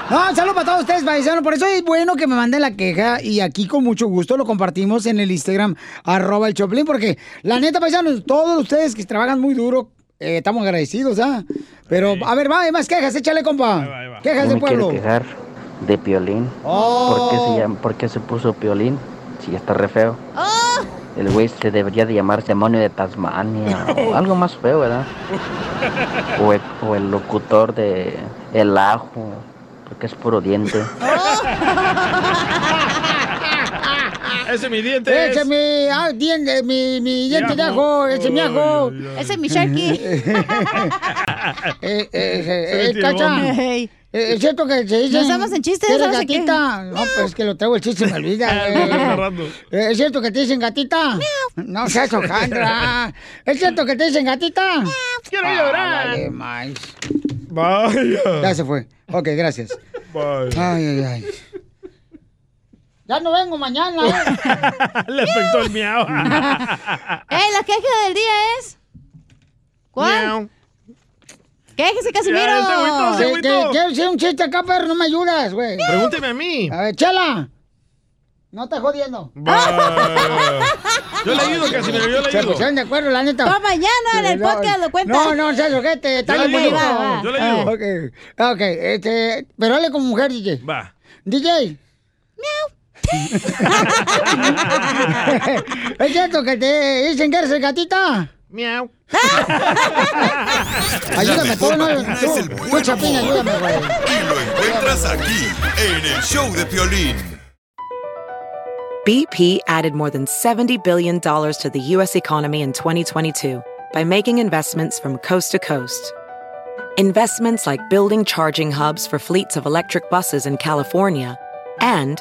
Speaker 1: No, saludos para todos ustedes, paisanos. Por eso es bueno que me manden la queja y aquí con mucho gusto lo compartimos en el Instagram, arroba el Choplin, porque la neta, paisanos, todos ustedes que trabajan muy duro, eh, estamos agradecidos, ¿ah? Pero, a ver, va, hay más quejas, échale, compa. Quejas
Speaker 38: Yo
Speaker 1: del
Speaker 38: me
Speaker 1: pueblo.
Speaker 38: quiero quejar de Piolín.
Speaker 1: Oh.
Speaker 38: ¿Por, qué se llama, ¿Por qué se puso Piolín? Si ya está re feo. El güey se debería de llamar demonio de Tasmania. o algo más feo, ¿verdad? O el, o el locutor de El Ajo. Porque es puro diente.
Speaker 3: Ese es mi diente.
Speaker 1: Ese es mi, ah, diente, mi, mi diente de ajo, ese es mi ajo.
Speaker 2: Ese es mi Sharky.
Speaker 1: Eh, eh, eh, Cacha, ¿es cierto que se dice...
Speaker 2: ¿No estamos en chistes?
Speaker 1: ¿Eres
Speaker 2: ¿Sabes qué?
Speaker 1: gatita? No, pues que lo traigo el chiste, me olvida. Eh, ¿Es cierto que te dicen gatita? No seas hojandra. ¿Es cierto que te dicen gatita?
Speaker 3: Quiero
Speaker 1: Ah,
Speaker 3: llorar.
Speaker 1: vale, más.
Speaker 3: Vaya.
Speaker 1: Ya se fue. Ok, gracias.
Speaker 3: Vaya.
Speaker 1: Ay, ay, ay. Ya no vengo mañana.
Speaker 3: Le afectó el miau.
Speaker 2: ¡Ey, la queja del día es! ¿Cuál? ¡Quéjese, Casimiro!
Speaker 3: Ya, ese
Speaker 1: decir un chiste acá, pero no me ayudas, güey.
Speaker 3: Pregúnteme a mí.
Speaker 1: A ver, chela. No te jodiendo.
Speaker 3: Yo le ayudo, Casimiro, yo le
Speaker 1: Se
Speaker 3: ayudo.
Speaker 1: pusieron de acuerdo, la neta.
Speaker 2: Va mañana en el podcast lo cuenta.
Speaker 1: No, no, seas ojete, está
Speaker 3: Yo le
Speaker 1: bien bonito.
Speaker 3: yo le ayudo.
Speaker 1: Ah, Ok, ok, este, pero hable como mujer, DJ.
Speaker 3: Va.
Speaker 1: DJ. ¿Es cierto que te dicen que eres el gatita?
Speaker 3: Miau.
Speaker 1: Ayúdame, tú, no, tú,
Speaker 6: el
Speaker 1: tú, Chapín, ayúdame, güey.
Speaker 6: Y lo encuentras aquí, en el show de Piolín.
Speaker 17: BP added more than $70 billion to the U.S. economy in 2022 by making investments from coast to coast. Investments like building charging hubs for fleets of electric buses in California and